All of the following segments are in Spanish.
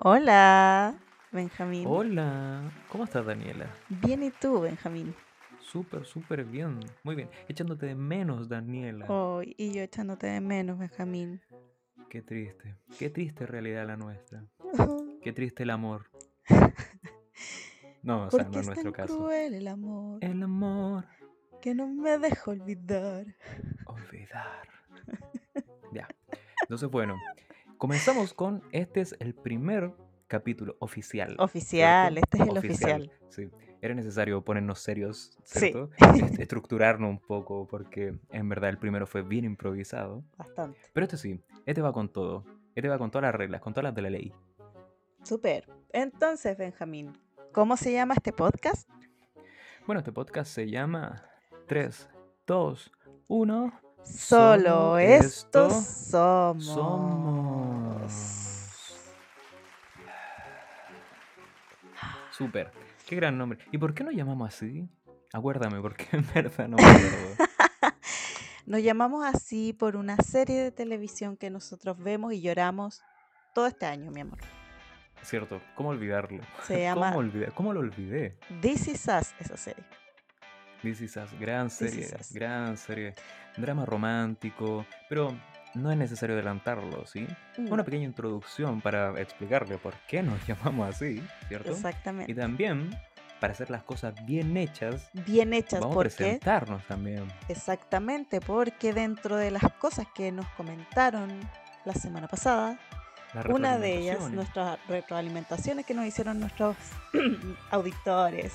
Hola, Benjamín. Hola, ¿cómo estás Daniela? Bien, ¿y tú, Benjamín? Súper, súper bien. Muy bien. Echándote de menos, Daniela. Oh, y yo echándote de menos, Benjamín. Qué triste. Qué triste realidad la nuestra. Qué triste el amor. No, o sea, ¿Por no es nuestro tan caso. cruel el amor El amor. que no me deja olvidar? Olvidar. Ya. Entonces, bueno, comenzamos con este es el primer capítulo oficial. Oficial, ¿cierto? este es el oficial. Sí. Era necesario ponernos serios, Sí. ¿cierto? Est- Estructurarnos un poco, porque en verdad el primero fue bien improvisado. Bastante. Pero este sí, este va con todo. Este va con todas las reglas, con todas las de la ley. Súper. Entonces, Benjamín, ¿cómo se llama este podcast? Bueno, este podcast se llama 3, 2, 1. Solo Solo estos esto somos. Somos. Súper. Qué gran nombre. ¿Y por qué nos llamamos así? Acuérdame, porque en verdad no me acuerdo. Nos llamamos así por una serie de televisión que nosotros vemos y lloramos todo este año, mi amor. Cierto, ¿cómo olvidarlo? Se llama ¿Cómo? ¿Cómo lo olvidé? This Is Us, esa serie. This is Us, gran serie, gran serie. Drama romántico, pero no es necesario adelantarlo, ¿sí? Mm, Una pequeña introducción para explicarle por qué nos llamamos así, ¿cierto? Exactamente. Y también, para hacer las cosas bien hechas, Bien hechas, vamos a presentarnos también. exactamente, porque dentro de las cosas que nos comentaron la semana pasada, una de ellas, nuestras retroalimentaciones que nos hicieron nuestros auditores.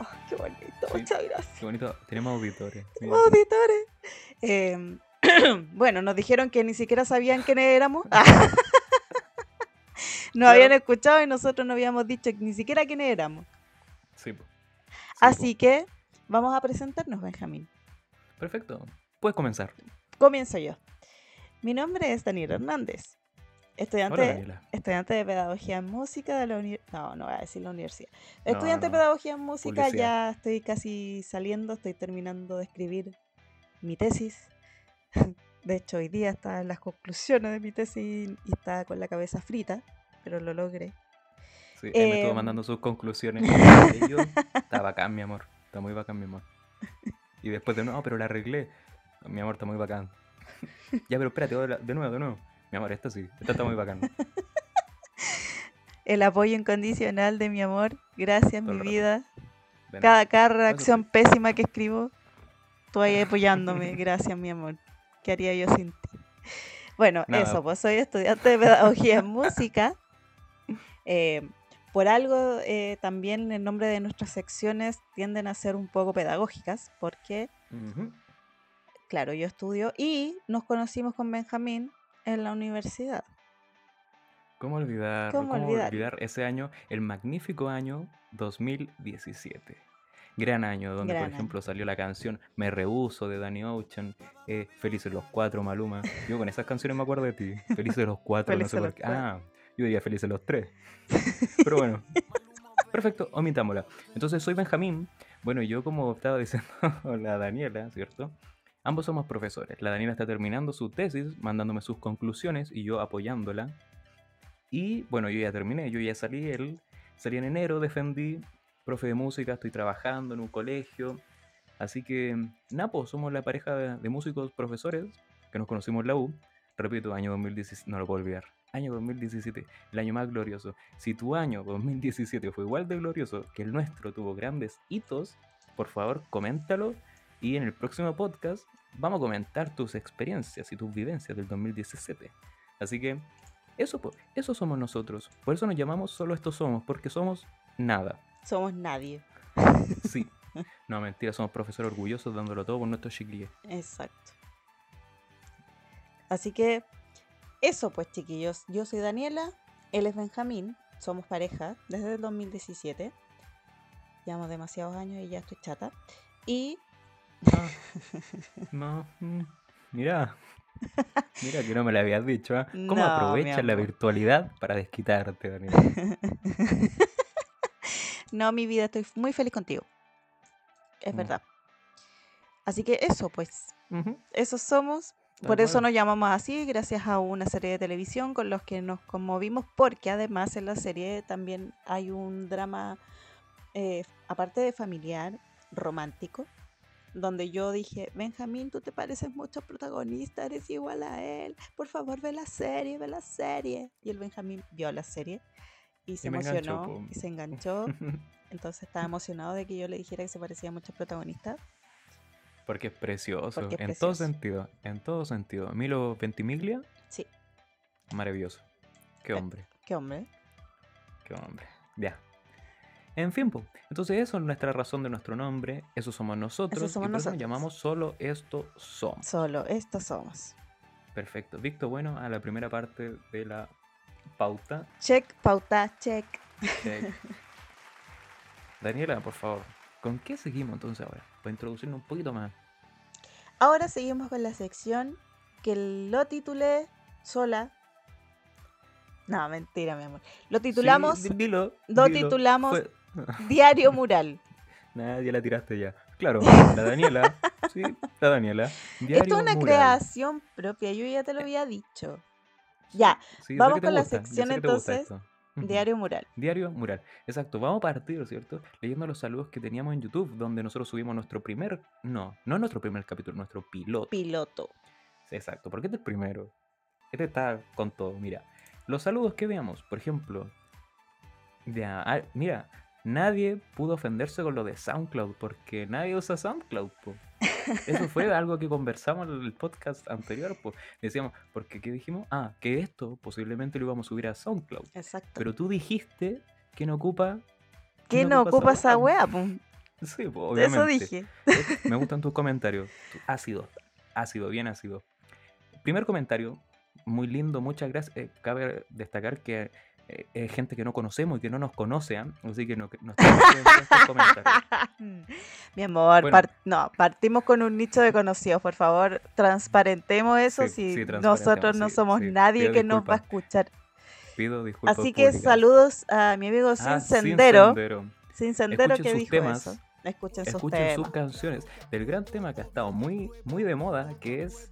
Oh, qué bonito, Sí. muchas gracias. Qué bonito, tenemos auditores. Auditores. Em, bueno, nos dijeron que ni siquiera sabían quiénes éramos. Nos habían Claro. escuchado y nosotros no habíamos dicho ni siquiera quiénes éramos. Sí, Así que vamos a presentarnos, Benjamín. Perfecto. Puedes comenzar. Comienzo yo. Mi nombre es Daniel Hernández, estudiante, Hola, estudiante de Pedagogía en Música de la universidad. No, no voy a decir la universidad. Estudiante no. de Pedagogía en Música, Publicidad. ya estoy casi saliendo, estoy terminando de escribir mi tesis. De hecho, hoy día estaba en las conclusiones de mi tesis y estaba con la cabeza frita, pero lo logré. Sí, él me estuvo Em. mandando sus conclusiones. Y yo, está bacán, mi amor. Está muy bacán, mi amor. Y después de nuevo, pero la arreglé. Mi amor, está muy bacán. ya, pero espérate, de nuevo, de nuevo. Mi amor, esta sí. Esta está muy bacán. El apoyo incondicional de mi amor, gracias Todo mi vida. Cada, cada sí. redacción pésima que escribo, tú ahí apoyándome. Gracias, mi amor. ¿Qué haría yo sin ti? Bueno, Nada. eso, pues soy estudiante de pedagogía en música. Eh, por algo, eh, también el nombre de nuestras secciones tienden a ser un poco pedagógicas, porque, claro, yo estudio y nos conocimos con Benjamín en la universidad. ¿Cómo olvidar? ¿Cómo ¿Cómo, olvidar? olvidar ese año, el magnífico año 2017? Gran año, donde Gran por año. ejemplo salió la canción Me Rehuso de Danny Ocean, eh, Felices los Cuatro, Maluma. Yo con esas canciones me acuerdo de ti. Felices los Cuatro, no sé por qué. Ah, yo diría Felices los Tres. Pero bueno, perfecto, omitámosla. Entonces soy Benjamín. Bueno, y yo como estaba diciendo la Daniela, ¿cierto? Ambos somos profesores. La Daniela está terminando su tesis, mandándome sus conclusiones y yo apoyándola. Y bueno, yo ya terminé, yo ya salí, él salí en enero, defendí, profe de música, estoy trabajando en un colegio. Así que, Napo, somos la pareja de, músicos profesores que nos conocimos en la U. Repito, año 2017, no lo puedo olvidar. Año 2017, el año más glorioso. Si tu año 2017 fue igual de glorioso que el nuestro, tuvo grandes hitos, por favor, coméntalo. Y en el próximo podcast vamos a comentar tus experiencias y tus vivencias del 2017. Así que eso, po, eso somos nosotros. Por eso nos llamamos solo estos somos, porque somos nada. Somos nadie. Sí. No, mentira, somos profesores orgullosos dándolo todo por nuestros chiquillos. Exacto. Así que eso pues chiquillos, yo soy Daniela, él es Benjamín, somos pareja desde el 2017. Llevamos demasiados años y ya estoy chata. Y Ah, no, mm, mira. Mira que no me lo habías dicho, ¿ah? ¿Cómo No, aprovechas la virtualidad para desquitarte, Daniel? no, mi vida, estoy muy feliz contigo. Es Mm. verdad. Así que eso pues, Ujú. eso somos. por eso nos llamamos así, gracias a una serie de televisión con los que nos conmovimos, porque además en la serie también hay un drama, eh, aparte de familiar, romántico, donde yo dije, Benjamín, tú te pareces mucho protagonista, eres igual a él, por favor ve la serie, ve la serie. Y el Benjamín vio la serie y se emocionó y se enganchó, entonces estaba emocionado de que yo le dijera que se parecía mucho al protagonista. Porque es precioso. Porque es en todo precioso. sentido. En todo sentido. Milo Ventimiglia, Sí, maravilloso. Qué Eh, hombre. qué hombre. Qué hombre. Ya. En fin, po. entonces eso es nuestra razón de nuestro nombre. Eso somos nosotros. Eso somos y por eso nosotros. nos llamamos solo esto somos. Solo estos somos. Perfecto. Victo, bueno, a la primera parte de la pauta. Check, pauta, check. Check. Daniela, por favor, ¿con qué seguimos entonces ahora? Para introducirnos un poquito más. Ahora seguimos con la sección que lo titulé sola. No, mentira, mi amor. Lo titulamos Sí, dilo, lo dilo. titulamos- Fue- Diario Mural. Nada, ya la tiraste ya. Claro, la Daniela. sí, la Daniela. Esto es una mural. creación propia, yo ya te lo había dicho. Ya, Sí, vamos con la gusta, sé sección entonces. Diario Mural. Diario mural. Exacto. Vamos a partir, ¿cierto? Leyendo los saludos que teníamos en YouTube, donde nosotros subimos nuestro primer. No, no nuestro primer capítulo, nuestro piloto. Piloto. Sí, Exacto, porque este es el primero. Este está con todo, mira. Los saludos que veamos, por ejemplo. Ah, mira, nadie pudo ofenderse con lo de SoundCloud, porque nadie usa SoundCloud, po. Eso fue algo que conversamos en el podcast anterior, pues. Decíamos, porque ¿qué dijimos? Ah, que esto posiblemente lo íbamos a subir a SoundCloud. Exacto. Pero tú dijiste que no ocupa. ¿Qué no ocupa esa weá? po? Sí, po, obviamente. Eso dije. Eh, Me gustan tus comentarios. Ácido, ácido, bien ácido. Primer comentario, muy lindo, muchas gracias. Eh, cabe destacar que eh, gente que no conocemos y que no nos conoce, así que no, no estamos haciendo estos comentarios. Mi amor, Bueno. par- no, partimos con un nicho de conocidos, por favor, transparentemos eso Sí, si sí, nosotros no sí, somos nadie que nos va a escuchar. Pido disculpas. Así que públicas. saludos a mi amigo Sin Ah, Sendero, Sendero. Sin Sendero que dijo temas. eso. Escuchen sus Escuchen sus canciones del gran tema que ha estado muy, muy de moda, que es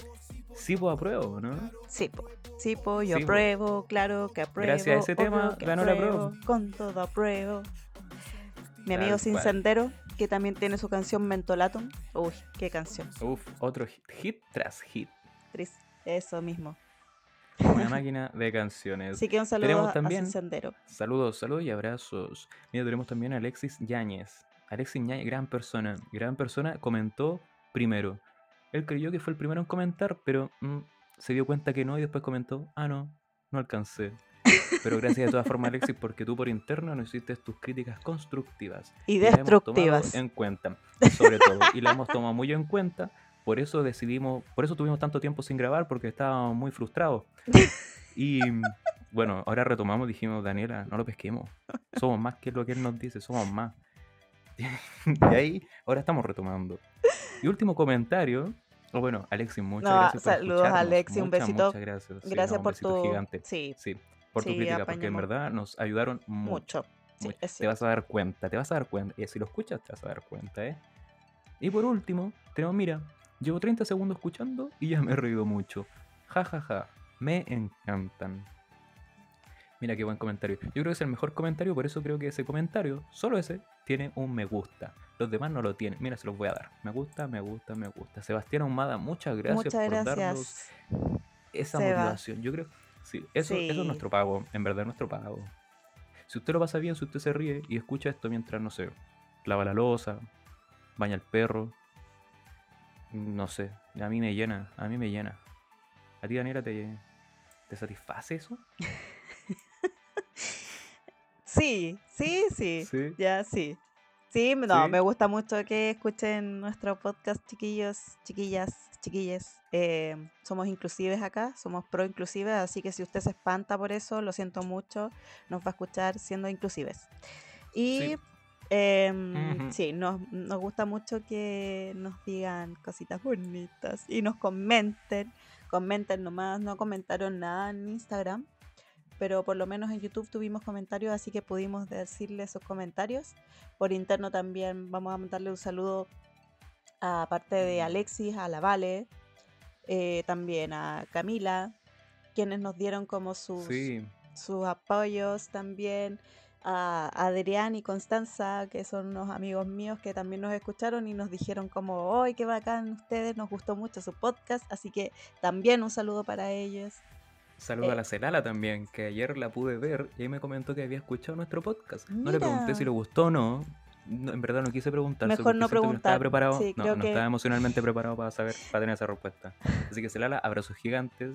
Sipo Apruebo, ¿no? Sí, po. Sí, po, yo Sí, po. apruebo, claro que apruebo. Gracias a ese tema ganó la apruebo, prueba. Con todo apruebo. Mi amigo Sin. Sendero, que también tiene su canción Mentolatum. Uy, qué canción. Uf, otro hit, hit tras hit. Tris. Eso mismo. Una máquina de canciones. Así que un saludo Tenemos a también- Sin Sendero. Saludos, saludos y abrazos. Mira, tenemos también a Alexis Yáñez. Alexis Yáñez, gran persona. Gran persona, comentó primero. Él creyó que fue el primero en comentar, pero mm, se dio cuenta que no y después comentó, ah, no, no alcancé. Pero gracias de todas formas, Alexis, porque tú por interno nos hiciste tus críticas constructivas. Y destructivas. En cuenta, sobre todo. Y la hemos tomado muy en cuenta. Por eso decidimos, por eso tuvimos tanto tiempo sin grabar, porque estábamos muy frustrados. Y bueno, ahora retomamos, dijimos, Daniela, no lo pesquemos. Somos más que lo que él nos dice, somos más. Y ahí, ahora estamos retomando. Y último comentario. o bueno, Alexis, muchas No, gracias por saludos. Alexis, un besito. Muchas gracias. Sí, Gracias no, por tu. gigante. Sí, Sí, por tu Sí, crítica, porque en verdad nos ayudaron mucho. mucho. Te vas a dar cuenta, te vas a dar cuenta. Y si lo escuchas, te vas a dar cuenta, ¿eh? Y por último, tenemos, mira, llevo 30 segundos escuchando y ya me he reído mucho. Ja, ja, ja. Me encantan. Mira qué buen comentario. Yo creo que es el mejor comentario, por eso creo que ese comentario, solo ese, tiene un me gusta. Los demás no lo tienen. Mira, se los voy a dar. Me gusta, me gusta, me gusta. Sebastián Ahumada, muchas gracias Muchas por darnos esa Seba. motivación. Yo creo, sí, eso, es nuestro pago, en verdad es nuestro pago. Si usted lo pasa bien, si usted se ríe y escucha esto mientras, no sé, lava la losa, baña al perro, no sé, a mí me llena, a mí me llena. ¿A ti, Daniela, te, te satisface eso? Sí, sí, sí. Sí. Ya, sí. Sí, no, ¿Sí? me gusta mucho que escuchen nuestro podcast, chiquillos, chiquillas, chiquilles. Eh, somos inclusives acá, somos pro inclusives, así que si usted se espanta por eso, lo siento mucho, nos va a escuchar siendo inclusives. Y Sí. em, Ujú. sí, nos, nos gusta mucho que nos digan cositas bonitas y nos comenten. Comenten nomás, no comentaron nada en Instagram, pero por lo menos en YouTube tuvimos comentarios, así que pudimos decirle sus comentarios. Por interno también vamos a mandarle un saludo aparte de Alexis, a la Vale, eh, también a Camila, quienes nos dieron como sus, Sí, sus apoyos también, a Adrián y Constanza, que son unos amigos míos que también nos escucharon y nos dijeron como, ¡ay, qué bacán ustedes! Nos gustó mucho su podcast, así que también un saludo para ellos. Saludo a Eh, la Celala también, que ayer la pude ver y ahí me comentó que había escuchado nuestro podcast. No le pregunté si le gustó o no. no, en verdad no quise preguntar. Mejor no que no estaba preguntar. preparado. Sí, no, creo no que- estaba emocionalmente preparado para saber, para tener esa respuesta. Así que Celala, abrazos gigantes.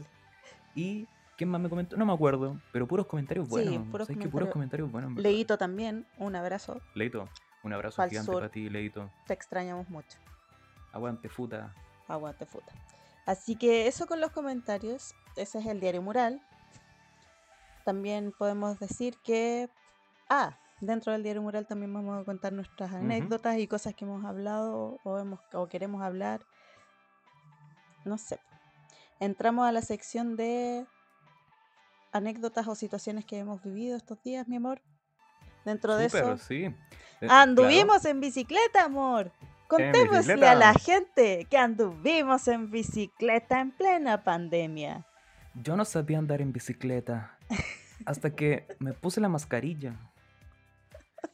Y ¿quién más me comentó? No me acuerdo, pero puros comentarios Sí, buenos. puros ¿Sabes qué? Puros comentarios- comentarios buenos. Leito también, un abrazo, Leito, un abrazo Pa'l gigante sur. para ti, Leito. te extrañamos mucho. Aguante, futa. Aguante futa. Así que eso con los comentarios. Ese es el diario mural. También podemos decir que. Ah, dentro del diario mural también vamos a contar nuestras anécdotas y cosas que hemos hablado o, hemos, o queremos hablar. No sé. Entramos a la sección de anécdotas o situaciones que hemos vivido estos días, mi amor. Dentro de eso. sí. Eh, Anduvimos en bicicleta, amor. Contémosle a la gente que anduvimos en bicicleta en plena pandemia. Yo no sabía andar en bicicleta hasta que me puse la mascarilla.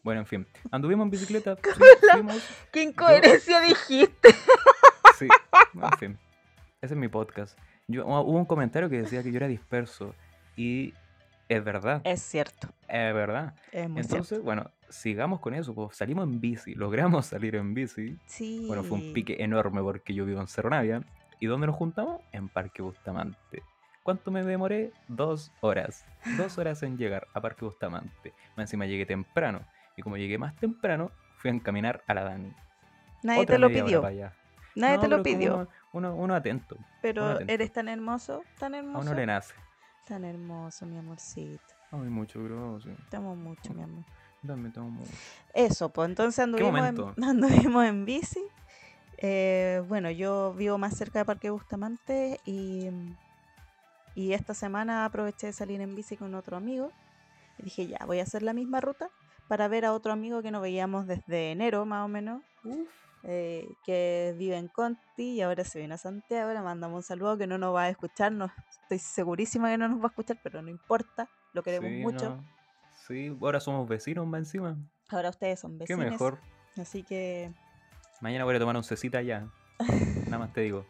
Bueno, en fin, anduvimos en bicicleta. fuimos, ¿Qué incoherencia dijiste? sí, en fin. Ese es mi podcast. Yo, hubo un comentario que decía que yo era disperso y es verdad, Es cierto, es verdad. es muy Entonces, cierto. bueno, sigamos con eso. Pues salimos en bici, logramos salir en bici. Sí. Bueno, fue un pique enorme porque yo vivo en Cerro Navia. ¿Y dónde nos juntamos? En Parque Bustamante. ¿Cuánto me demoré? Dos horas. Dos horas en llegar a Parque Bustamante. Más encima llegué temprano. Y como llegué más temprano, fui a encaminar a la Dani. Nadie Otra te lo pidió. Nadie No, te lo pidió. Uno, uno, uno atento. Pero atento. eres tan hermoso, tan A hermoso. uno le nace. Tan hermoso, mi amorcito. Ay, mucho gracias. Te amo mucho, mi amor. Dame, te amo. Eso, pues entonces anduvimos, en, anduvimos en bici. Eh, bueno, yo vivo más cerca de Parque Bustamante y, y esta semana aproveché de salir en bici con otro amigo. Y dije, ya, voy a hacer la misma ruta para ver a otro amigo que no veíamos desde enero más o menos, eh, que vive en Conti y ahora se viene a Santiago. Le mandamos un saludo que no nos va a escuchar, no, estoy segurísima que no nos va a escuchar, pero no importa, lo queremos Sí, mucho. no. Sí, ahora somos vecinos más encima. Ahora ustedes son Qué vecinos. mejor. Así que Mañana voy a tomar un cecita allá. Nada más te digo.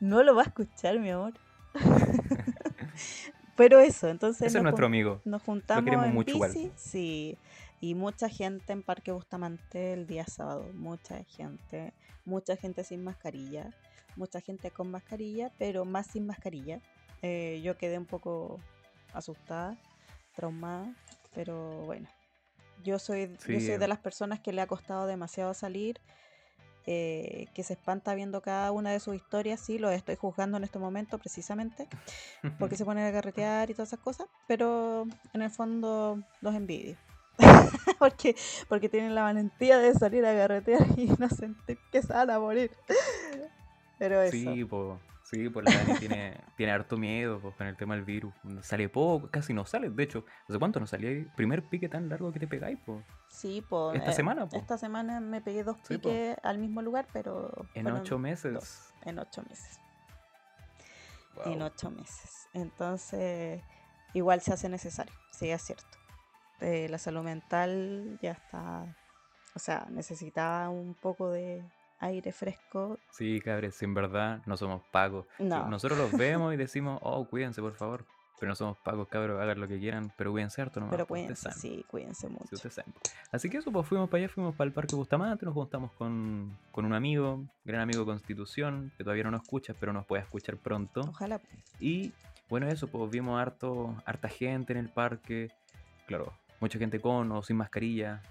No lo va a escuchar, mi amor. Pero eso, entonces Ese es nuestro amigo. nos juntamos queremos en mucho igual. bici, sí, y mucha gente en Parque Bustamante el día sábado, mucha gente, mucha gente sin mascarilla, mucha gente con mascarilla, pero más sin mascarilla. Eh, yo quedé un poco asustada, traumada, pero bueno, yo soy, yo Sí, soy eh. de las personas que le ha costado demasiado salir eh, que se espanta viendo cada una de sus historias, sí, los estoy juzgando en este momento precisamente, porque se ponen a carretear y todas esas cosas, pero en el fondo los envidio. porque, porque tienen la valentía de salir a carretear y no sentir que se van a morir. Pero eso. Sí, pues, sí, pues la Dani tiene, tiene harto miedo pues, con el tema del virus. Sale poco, casi no sale. De hecho, ¿hace cuánto no salía el primer pique tan largo que te pegáis? Pues? Sí, po, Esta eh, semana, po. Esta semana me pegué dos Sí, po. piques al mismo lugar, pero. En ocho meses. dos, en ocho meses. En ocho meses. Entonces, igual se hace necesario, sí, es cierto. Eh, la salud mental ya está. O sea, necesitaba un poco de aire fresco. Sí, cabres, en verdad no somos pagos. Sí, No. Nosotros los vemos y decimos, oh, cuídense, por favor. Pero no somos pagos, cabros, hagan lo que quieran, pero cuídense harto nomás. pero cuídense, sí, cuídense Sí, mucho. saben. Así que eso, pues fuimos para allá, fuimos para el Parque Bustamante, nos juntamos con, con un amigo, gran amigo Constitución, que todavía no nos escucha, pero nos puede escuchar pronto. Ojalá. Y bueno, eso, pues vimos harto, harta gente en el parque, claro, mucha gente con o sin mascarilla,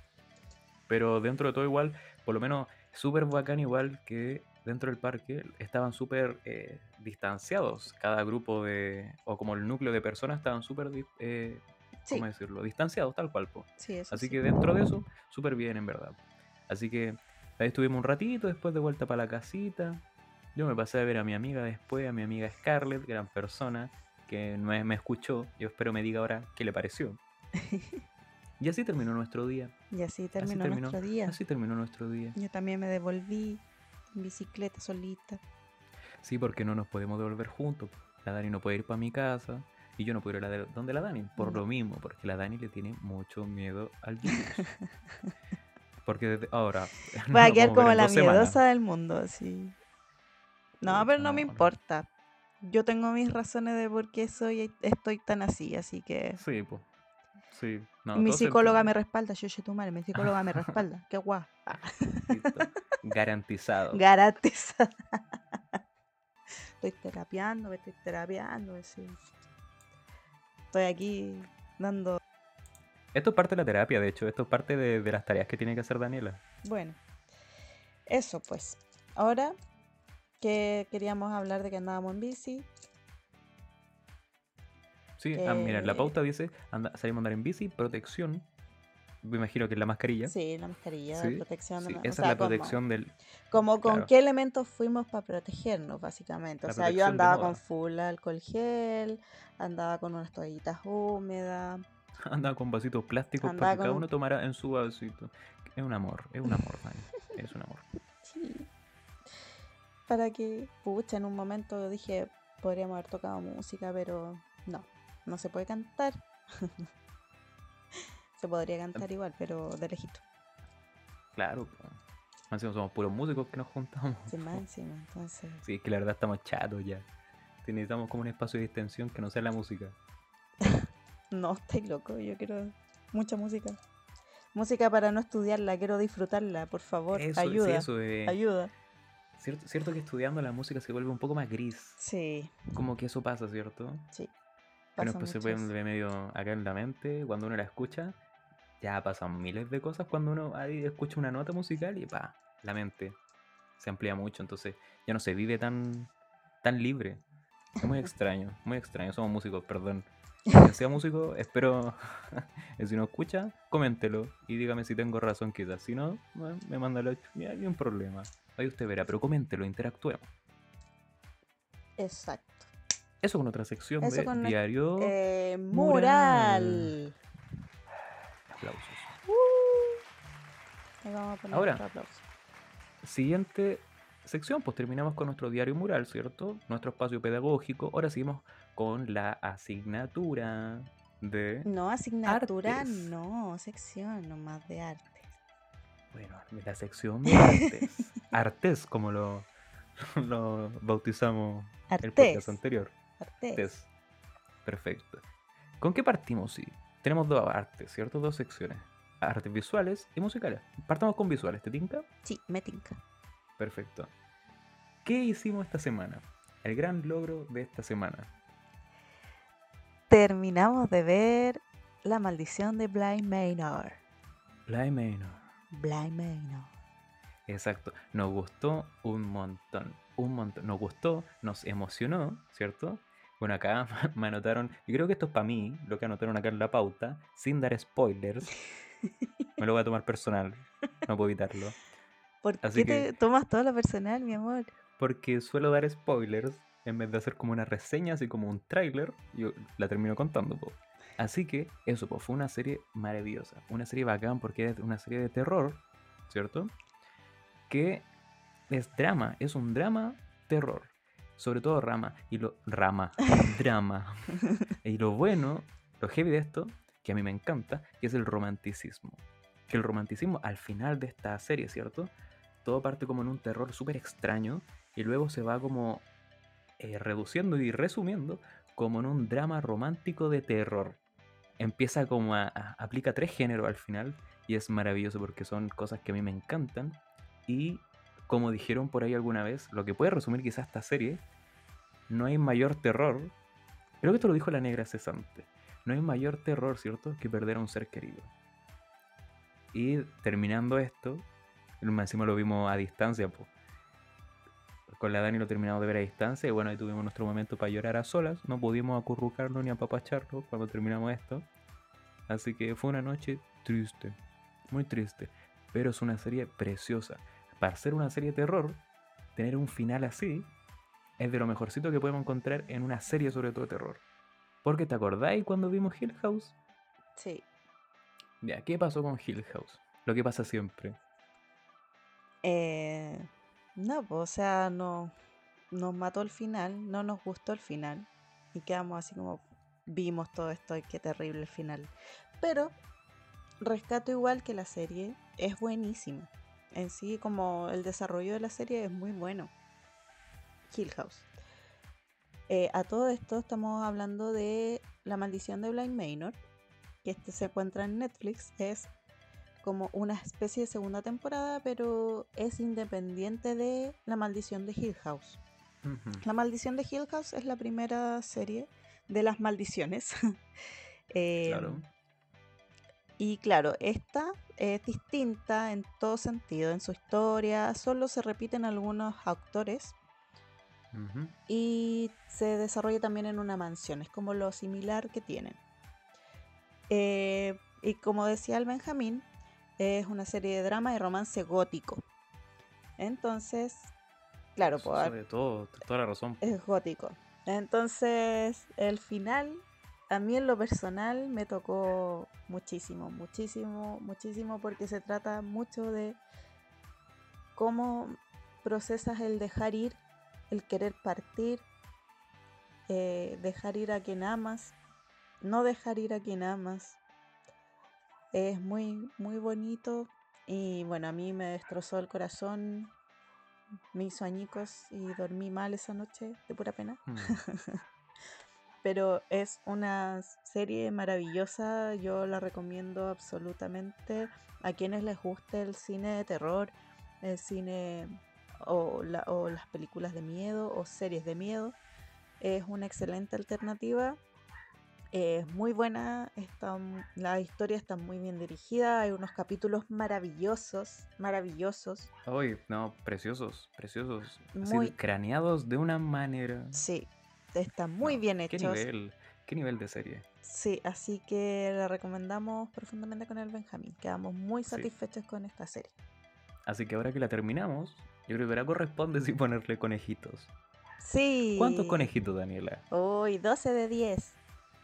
pero dentro de todo igual, por lo menos súper bacán igual que dentro del parque estaban súper eh, distanciados, cada grupo de, o como el núcleo de personas estaban súper, eh, Sí, ¿cómo decirlo? Distanciados tal cual, pues. sí, eso Así sí. que dentro de eso, súper bien en verdad. Así que ahí estuvimos un ratito, después de vuelta para la casita. Yo me pasé a ver a mi amiga después, a mi amiga Scarlett, gran persona, que me, me escuchó. Yo espero me diga ahora qué le pareció. Y así terminó nuestro día. Y así terminó, terminó, nuestro día. Así terminó nuestro día. Yo también me devolví en bicicleta solita. Sí, porque no nos podemos devolver juntos. La Dani no puede ir para mi casa y yo no puedo ir a la donde la Dani. Por No. lo mismo, porque la Dani le tiene mucho miedo al virus. porque desde ahora. Voy a quedar como la semanas. miedosa del mundo, así. No, pero no me no, no. importa. Yo tengo mis razones de por qué soy, estoy tan así, así que... Sí, pues. Sí. No, mi psicóloga me respalda, yo, yo, tu madre, mi psicóloga me respalda. Qué guay. Listo. Garantizado. Garantizada. Estoy terapiando, me estoy terapiando. Estoy aquí dando. Esto es parte de la terapia, de hecho. Esto es parte de, de las tareas que tiene que hacer Daniela. Bueno, eso pues. Ahora que queríamos hablar de que andábamos en bici. Sí, ah, mira, la que- pauta dice anda, salimos a andar en bici, protección. Me imagino que es la mascarilla. Sí, la mascarilla Sí, protección. sí, o esa sea, es la como- protección del. Como con claro. qué elementos fuimos para protegernos, básicamente. O La sea, yo andaba con full alcohol gel, andaba con unas toallitas húmedas. Andaba con vasitos plásticos Andaba para que cada con un- uno tomara en su vasito. Es un amor, es un amor, Dani. Es un amor. Sí. Para que, pucha, en un momento dije, podríamos haber tocado música, pero no, no se puede cantar. se podría cantar igual, pero de lejito, Claro, po. Más encima somos puros músicos que nos juntamos. sin más encima. Entonces, Sí, es que la verdad estamos chatos ya. Sí, Necesitamos como un espacio de distensión que no sea la música. no, estoy loco, yo quiero mucha música. Música para no estudiarla, quiero disfrutarla, por favor, Eso, ayuda, sí, eso es. ayuda. Cierto, cierto que estudiando la música se vuelve un poco más gris. Sí, Como que eso pasa, ¿cierto? sí. Pero después se eso. vuelve medio acá en la mente, cuando uno la escucha, ya pasan miles de cosas cuando uno ahí escucha una nota musical y pa, la mente se amplía mucho, entonces ya no se vive tan, tan libre. Es muy extraño, muy extraño. Somos músicos, perdón. Quien sea músico, espero, si no escucha, coméntelo y dígame si tengo razón quizás. Si no, bueno, me manda la ni un problema. Ahí usted verá, pero coméntelo, interactuemos. Exacto. Eso con otra sección Eso de con diario. Eh, mural. mural. Aplausos. Vamos a poner Ahora. aplauso. Siguiente sección, pues terminamos con nuestro diario mural, ¿cierto? Nuestro espacio pedagógico. Ahora seguimos con la asignatura de... No, asignatura, Artes. no, sección nomás de arte. Bueno, la sección de artes. artes, como lo, lo bautizamos el podcast Artes. anterior. Artes. Artes. Perfecto. ¿Con qué partimos? Sí, tenemos dos artes, ¿cierto? Dos secciones. Artes visuales y musicales. Partamos con visuales, ¿te tinca? Sí, me tinca. Perfecto. ¿Qué hicimos esta semana? El gran logro de esta semana. Terminamos de ver La maldición de Blind Manor. Bly Manor. Blind Manor. Exacto. Nos gustó un montón. Un montón. Nos gustó, nos emocionó, ¿cierto? Bueno, acá me anotaron, y creo que esto es para mí, lo que anotaron acá en la pauta, sin dar spoilers. Me lo voy a tomar personal, no puedo evitarlo. ¿Por Así qué te tomas todo lo personal, mi amor? Porque suelo dar spoilers en vez de hacer como una reseña, así como un tráiler, yo la termino contando. po. Así que eso, po, fue una serie maravillosa, una serie bacán porque es una serie de terror, ¿cierto? Que es drama, es un drama terror. Sobre todo rama, y lo rama, drama. y lo bueno, lo heavy de esto, que a mí me encanta, que es el romanticismo. Que el romanticismo al final de esta serie, ¿cierto? Todo parte como en un terror súper extraño y luego se va como eh, reduciendo y resumiendo como en un drama romántico de terror. Empieza como a, a- aplica tres géneros al final y es maravilloso porque son cosas que a mí me encantan y como dijeron por ahí alguna vez, lo que puede resumir quizás esta serie, no hay mayor terror, creo que esto lo dijo la negra cesante, no hay mayor terror, ¿cierto?, que perder a un ser querido. Y terminando esto, encima lo vimos a distancia, po. Con la Dani lo terminamos de ver a distancia y bueno, ahí tuvimos nuestro momento para llorar a solas. No pudimos acurrucarnos ni apapacharlo cuando terminamos esto. Así que fue una noche triste, muy triste. Pero es una serie preciosa. Para ser una serie de terror, tener un final así es de lo mejorcito que podemos encontrar en una serie sobre todo de terror. Porque te acordáis cuando vimos Hill House? Sí. Ya, ¿qué pasó con Hill House? Lo que pasa siempre. Eh, no, pues, o sea, no. nos mató el final, no nos gustó el final. Y quedamos así como, vimos todo esto y qué terrible el final. Pero rescato igual que la serie es buenísima. En sí, como el desarrollo de la serie es muy bueno. Hill House. Eh, a todo esto estamos hablando de La maldición de Blind Manor, que este se encuentra en Netflix. Es como una especie de segunda temporada, pero es independiente de La maldición de Hill House. La maldición de Hill House es la primera serie de las maldiciones. Claro. Em, y claro, esta es distinta en todo sentido, en su historia, solo se repiten algunos actores Ujú. y se desarrolla también en una mansión, es como lo similar que tienen. Eh, y como decía el Benjamín, es una serie de drama y romance gótico. Entonces, claro, pues, sobre todo, toda la razón. es gótico. Entonces, el final, a mí en lo personal, me tocó muchísimo, muchísimo, muchísimo, porque se trata mucho de cómo procesas el dejar ir, el querer partir, eh, dejar ir a quien amas, no dejar ir a quien amas. Es muy, muy bonito y bueno, a mí me destrozó el corazón, me hizo añicos y dormí mal esa noche de pura pena. Mm. Pero es una serie maravillosa, yo la recomiendo absolutamente a quienes les guste el cine de terror, el cine o, la- o las películas de miedo o series de miedo. Es una excelente alternativa. Es muy buena, está, la historia está muy bien dirigida, hay unos capítulos maravillosos, maravillosos. Ay, no, preciosos, preciosos. Muy- craneados de una manera. Sí, están muy No, bien ¿Qué hechos. nivel? ¿Qué nivel de serie? Sí, así que la recomendamos profundamente con el Benjamín. Quedamos muy Sí. satisfechos con esta serie. Así que ahora que la terminamos, yo creo que ahora corresponde sí ponerle conejitos. Sí. ¿Cuántos conejitos, Daniela? Uy, 12 de 10.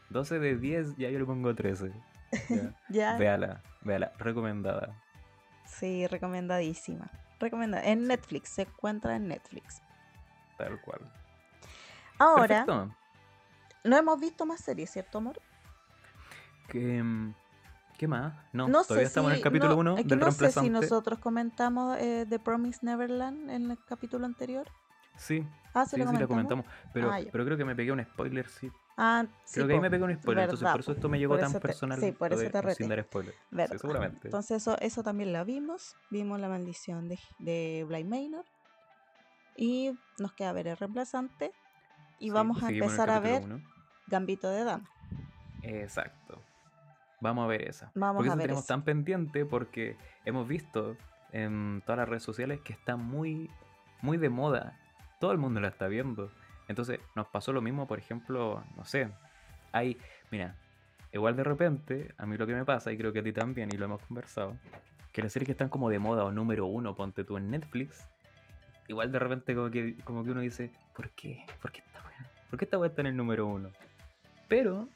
12 de 10, ya yo le pongo 13. Ya. Ya. Véala, véala, recomendada. Sí, recomendadísima. Recomendada. En Netflix, se encuentra en Netflix. Tal cual. Ahora, Perfecto. no hemos visto más series, ¿cierto, amor? ¿Qué, mm, ¿Qué más? No, No todavía estamos en el capítulo no, 1 es que del no sé si nosotros comentamos eh, The Promise Neverland en el capítulo anterior. Sí, Ah, sí, sí, lo sí, comentamos. Pero, Ah, pero creo que me pegué un spoiler, sí. Ah, sí, Creo que ahí me pegué un spoiler, entonces por eso esto me llegó tan te- personal. sí, por eso de- te reté. sin dar spoiler. Sí, seguramente. Entonces eso, eso también la vimos. Vimos la maldición de, de Blind Manor. Y nos queda ver el reemplazante. Y Sí, vamos a empezar a ver uno. Gambito de Dama. Exacto. Vamos a ver esa. Vamos porque a eso ver tenemos esa. tan pendiente porque hemos visto en todas las redes sociales que está muy, muy de moda. Todo el mundo la está viendo. Entonces nos pasó lo mismo, por ejemplo, no sé. Hay, mira, igual de repente, a mí lo que me pasa, y creo que a ti también, y lo hemos conversado, que las series que están como de moda o número uno, ponte tú en Netflix, igual de repente como que, como que uno dice, ¿por qué? ¿Por qué esta weá? ¿Por qué esta weá está en el número uno? Pero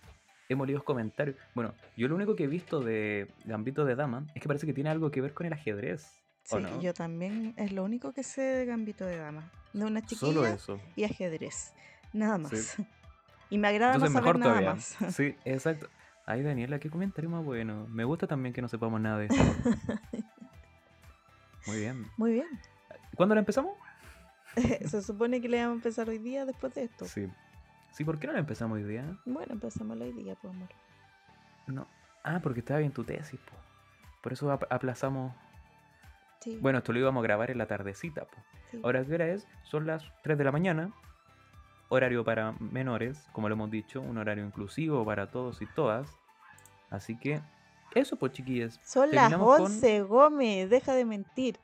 hemos leído comentarios. Bueno, yo lo único que he visto de Gambito de Dama es que parece que tiene algo que ver con el ajedrez. ¿O Sí, no? yo también es lo único que sé de Gambito de Dama. De una Solo chiquilla eso. y ajedrez. Nada más. Sí. Y me agrada Entonces saber mejor nada todavía. más. Sí, exacto. Ay, Daniela, qué comentario más bueno. Me gusta también que no sepamos nada de eso. Muy bien. Muy bien. ¿Cuándo la empezamos? Se supone que le vamos a empezar hoy día después de esto. Sí. Sí, ¿por qué no la empezamos hoy día? Bueno, empezamos hoy día, pues amor. No. Ah, porque estaba bien tu tesis, po. Por eso ap- aplazamos. Sí, Bueno, esto lo íbamos a grabar en la tardecita, po. sí. Ahora, ¿qué hora es? Son las 3 de la mañana. Horario para menores, como lo hemos dicho, un horario inclusivo para todos y todas. Así que, eso pues, chiquillas. Son las terminamos con- 11, Gómez, deja de mentir.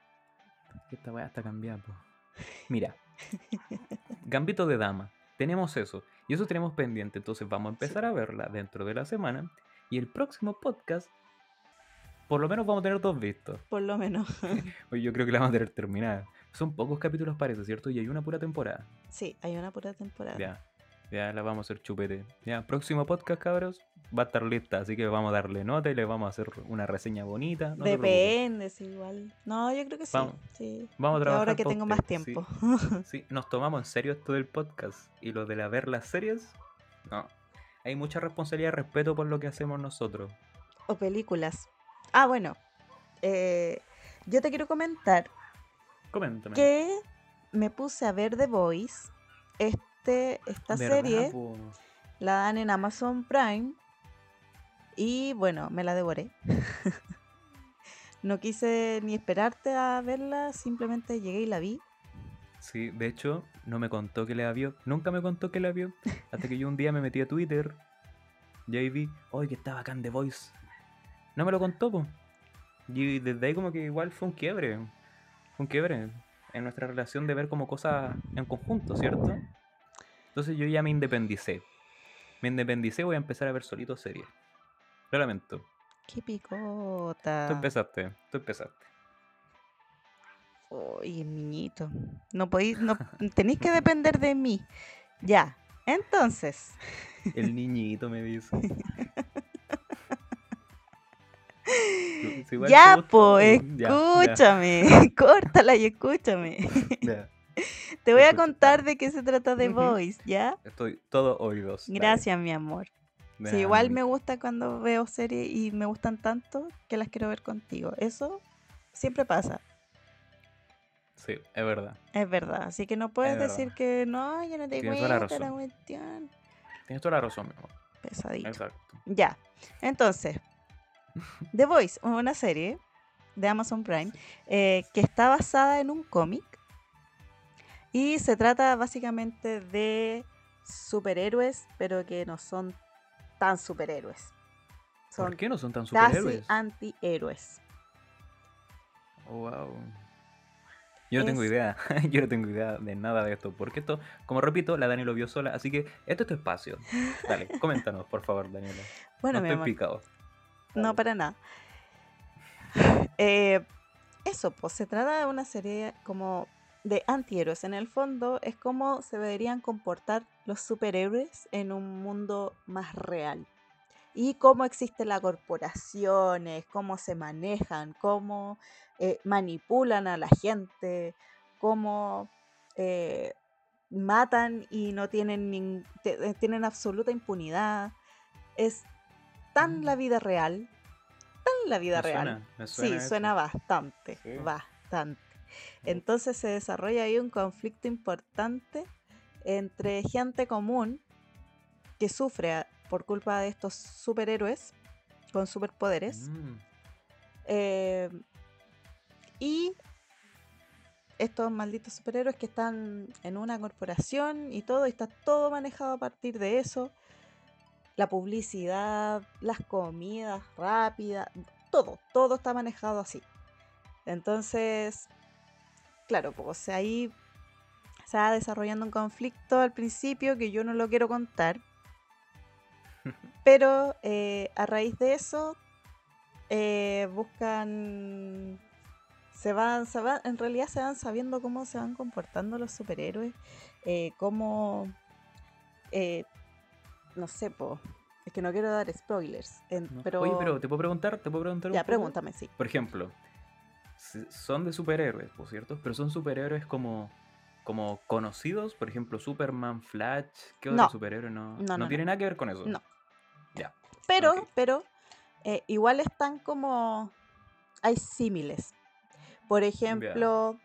Esta weá está cambiada, po. Mira, Gambito de Dama. Tenemos eso. Y eso tenemos pendiente. Entonces vamos a empezar a verla dentro de la semana. Y el próximo podcast, por lo menos vamos a tener dos vistos. Por lo menos. Yo creo que la vamos a tener terminada. Son pocos capítulos, parece, ¿cierto? Y hay una pura temporada. sí, hay una pura temporada. Ya. Ya la vamos a hacer chupete. Ya, próximo podcast, cabros, va a estar lista, así que vamos a darle nota y le vamos a hacer una reseña bonita. No. Depende, sí, igual. No, yo creo que sí. Vamos- sí. vamos a trabajar Ahora que tengo más sí. tiempo. Sí, nos tomamos en serio esto del podcast y lo de la ver las series. No. Hay mucha responsabilidad y respeto por lo que hacemos nosotros. o películas. Ah, bueno. eh, yo te quiero comentar Coméntame. que me puse a ver The Voice. Este, esta ¿Verdad, serie po? la dan en Amazon Prime. Y bueno, me la devoré. no quise ni esperarte a verla, simplemente llegué y la vi. Sí, de hecho, no me contó que la vio. Nunca me contó que la vio. Hasta que yo un día me metí a Twitter. Y ahí vi, oye, que estaba acá en The Voice. No me lo contó, po. Y desde ahí como que igual fue un quiebre. Fue un quiebre en nuestra relación de ver como cosas en conjunto, ¿cierto? Entonces yo ya me independicé. Me independicé, voy a empezar a ver solito series. Lo lamento. ¡Qué picota! Tú empezaste, tú empezaste. Oye, niñito. No podéis, no, tenéis que depender de mí. Ya. Entonces, El niñito me dice. Si ya, ya, escúchame. Córtala y escúchame. ya. Te voy a contar de qué se trata The. Voice, ¿ya? Estoy todo oídos. dale. Gracias, mi amor. Sí, igual me gusta cuando veo series y me gustan tanto que las quiero ver contigo. Eso siempre pasa, Sí, es verdad. es verdad. Así que no puedes decir que no, yo no te Tienes toda la cuestión. Tienes toda la razón, mi amor. Pesadito. Exacto. Ya. Entonces, The Voice, una serie de Amazon Prime eh, que está basada en un cómic y se trata básicamente de superhéroes, pero que no son tan superhéroes. Son ¿Por qué no son tan casi superhéroes? antihéroes. Oh, wow. Yo no tengo idea. Yo no tengo idea de nada de esto. Porque esto, como repito, la Dani lo vio sola. Así que esto es tu espacio. Dale, coméntanos, por favor, Daniela. Bueno, no estoy picado. no para nada. Eh, eso, pues se trata de una serie como de antihéroes. En el fondo es como se deberían comportar los superhéroes en un mundo más real. Y cómo existen las corporaciones, cómo se manejan, cómo eh, manipulan a la gente, cómo eh, matan y no tienen, eh, tienen absoluta impunidad. Es tan la vida real, tan la vida Me real. suena, me suena Sí, eso. suena bastante, Sí. bastante. Entonces se desarrolla ahí un conflicto importante entre gente común que sufre por culpa de estos superhéroes con superpoderes Mm, eh, y estos malditos superhéroes que están en una corporación y todo, y está todo manejado a partir de eso. La publicidad, las comidas rápidas, todo, todo está manejado así. Entonces, claro, pues ahí se va desarrollando un conflicto al principio que yo no lo quiero contar. Pero eh, a raíz de eso eh, buscan se van, se van, en realidad se van sabiendo cómo se van comportando los superhéroes, eh, cómo, no sé, po, es que no quiero dar spoilers, en- no. pero, Oye, pero te puedo preguntar, te puedo preguntar un ya poco? pregúntame, sí. Por ejemplo, son de superhéroes, por cierto, pero son superhéroes como, como conocidos, por ejemplo, Superman, Flash, ¿qué otro No. superhéroe no? No, no, tiene nada que ver con eso. No. Ya. Pero, pero, eh, igual están como, hay símiles. Por ejemplo,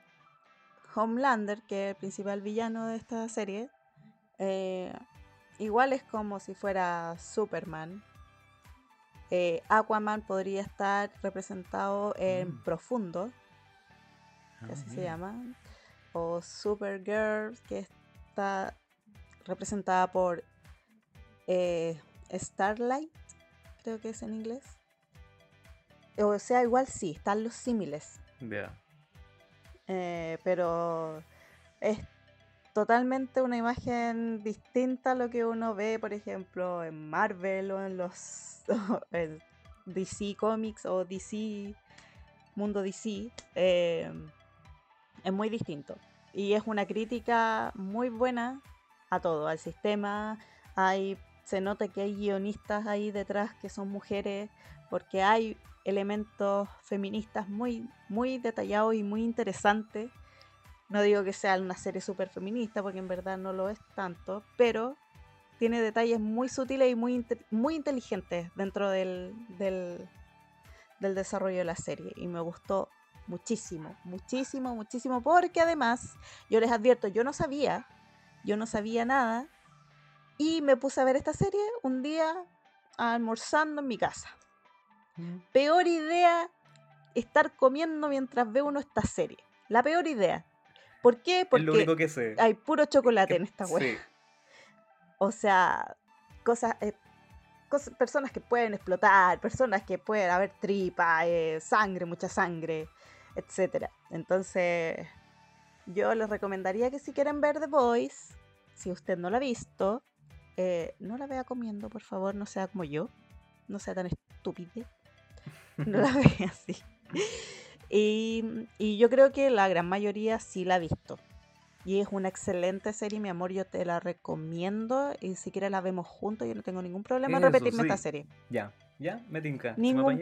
Homelander, que es el principal villano de esta serie, eh, igual es como si fuera Superman. Eh, Aquaman podría estar representado en Mm. Profundo, que Ah, así se llama. O Supergirl, que está representada por eh, Starlight, creo que es en inglés. O sea, igual sí, están los símiles. Eh, pero es totalmente una imagen distinta a lo que uno ve, por ejemplo, en Marvel o en los DC Comics o DC, mundo DC. eh, es muy distinto. Y es una crítica muy buena a todo, al sistema. Hay, se nota que hay guionistas ahí detrás que son mujeres, porque hay elementos feministas muy, muy detallados y muy interesantes. No digo que sea una serie súper feminista, porque en verdad no lo es tanto, pero tiene detalles muy sutiles y muy, muy inteligentes dentro del, del, del desarrollo de la serie. Y me gustó muchísimo, muchísimo, muchísimo, porque además, yo les advierto, yo no sabía, yo no sabía nada, y me puse a ver esta serie un día almorzando en mi casa. Mm. Peor idea estar comiendo mientras ve uno esta serie. La peor idea. ¿Por qué? Porque hay puro chocolate en esta web. O sea, cosas, eh, cosas, personas que pueden explotar, personas que pueden haber tripa, eh, sangre, mucha sangre, etc. Entonces, yo les recomendaría que si quieren ver The Voice, si usted no la ha visto, eh, no la vea comiendo, por favor, no sea como yo, no sea tan estúpida, no la vea así. Y, yo creo que la gran mayoría sí la ha visto. Y es una excelente serie, mi amor, yo te la recomiendo. Y si quieres la vemos juntos, yo no tengo ningún problema en repetirme esta serie. Ya, ya, me tinca. Ningún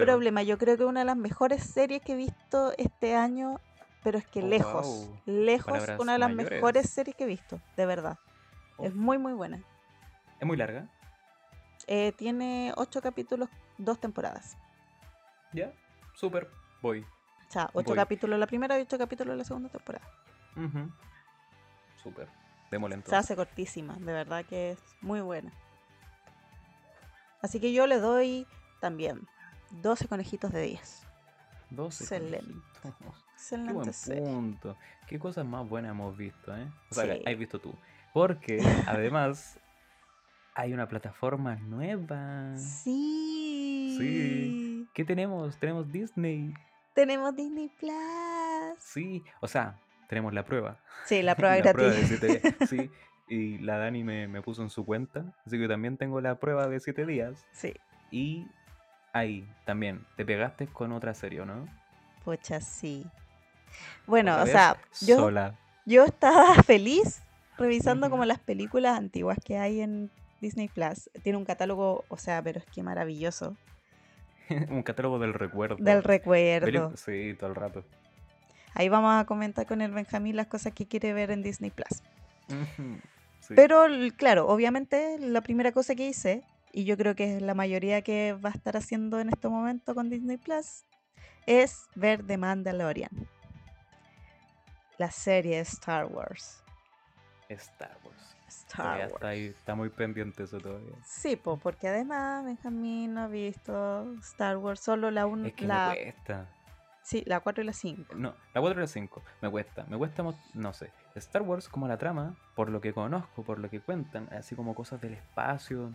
problema, yo creo que es una de las mejores series que he visto este año, pero es que oh, lejos, lejos, una de las mejores series que he visto, de verdad. Es muy, muy buena. ¿Es muy larga? Eh, tiene ocho capítulos, dos temporadas. Ya, súper Voy. O sea, ocho capítulos la primera y ocho capítulos la segunda temporada. Súper. Démosle Se hace cortísima, de verdad que es muy buena. Así que yo le doy también 12 conejitos de 10. 12 Excelente. Excelente Qué buen punto. Qué cosas más buenas hemos visto, ¿eh? O sea, has visto tú. Porque además hay una plataforma nueva. Sí. Sí. ¿Qué tenemos? Tenemos Disney. Tenemos Disney Plus. Sí, o sea, tenemos la prueba. Sí, la prueba gratis. sí, y la Dani me, puso en su cuenta, así que también tengo la prueba de siete días. Sí. Y ahí también, te pegaste con otra serie, ¿no? Pucha, sí. Bueno, o sea, yo, yo estaba feliz revisando como las películas antiguas que hay en Disney Plus. Tiene un catálogo, o sea, pero es que maravilloso. un catálogo del recuerdo. Del recuerdo. sí, todo el rato. Ahí vamos a comentar con el Benjamín las cosas que quiere ver en Disney Plus. Pero claro, obviamente la primera cosa que hice, y yo creo que es la mayoría que va a estar haciendo en este momento con Disney Plus, es ver The Mandalorian. La serie Star Wars. Star Wars. Está, está muy pendiente eso todavía. Sí, pues, porque además Benjamín no ha visto Star Wars, solo la 1. Es que la... me cuesta. Sí, la 4 y la 5. No, la 4 y la 5. Me cuesta. Me cuesta, no sé. Star Wars como la trama, por lo que conozco, por lo que cuentan, así como cosas del espacio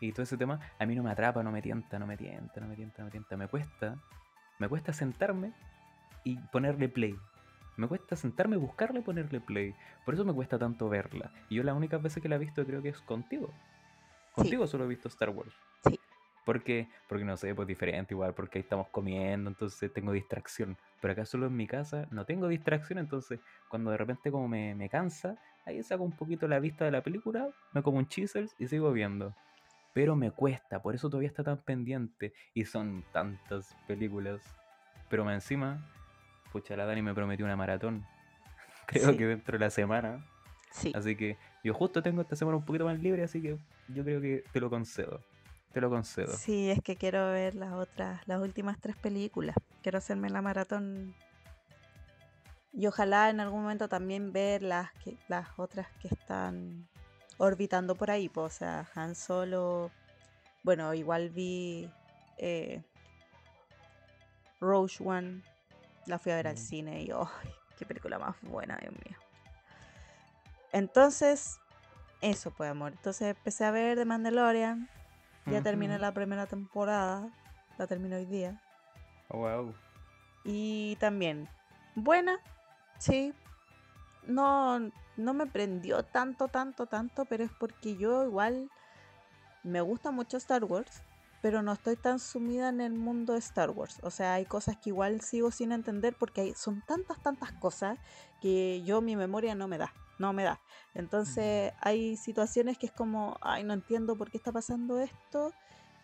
y todo ese tema, a mí no me atrapa, no me tienta, no me tienta, no me tienta, no me tienta. Me cuesta, me cuesta sentarme y ponerle play. Me cuesta sentarme, buscarle y ponerle play. Por eso me cuesta tanto verla. Y yo la única vez que la he visto creo que es contigo. Contigo solo he visto Star Wars. Sí. Porque, porque no sé, pues diferente igual, porque ahí estamos comiendo, entonces tengo distracción. Pero acá solo en mi casa no tengo distracción, entonces cuando de repente como me, me cansa, ahí saco un poquito la vista de la película, me como un chisels y sigo viendo. Pero me cuesta, por eso todavía está tan pendiente. Y son tantas películas. Pero encima Pucha, la Dani me prometió una maratón. Creo que dentro de la semana. Sí. Así que yo justo tengo esta semana un poquito más libre, así que yo creo que te lo concedo. Te lo concedo. Sí, es que quiero ver las otras, las últimas tres películas. Quiero hacerme la maratón. Y ojalá en algún momento también ver las, que, las otras que están orbitando por ahí. Pues, o sea, Han Solo. Bueno, igual vi eh, Rogue One la fui a ver al cine y, ¡ay! ¡Qué película más buena, Dios mío! Entonces, eso pues, amor. Entonces empecé a ver The Mandalorian. Ya terminé la primera temporada. La terminé hoy día. Oh, wow. Y también, buena, sí. No, no me prendió tanto, tanto, tanto, pero es porque yo igual me gusta mucho Star Wars pero no estoy tan sumida en el mundo de Star Wars. O sea, hay cosas que igual sigo sin entender porque hay, son tantas, tantas cosas que yo mi memoria no me da. no me da. Entonces hay situaciones que es como, ay, no entiendo por qué está pasando esto.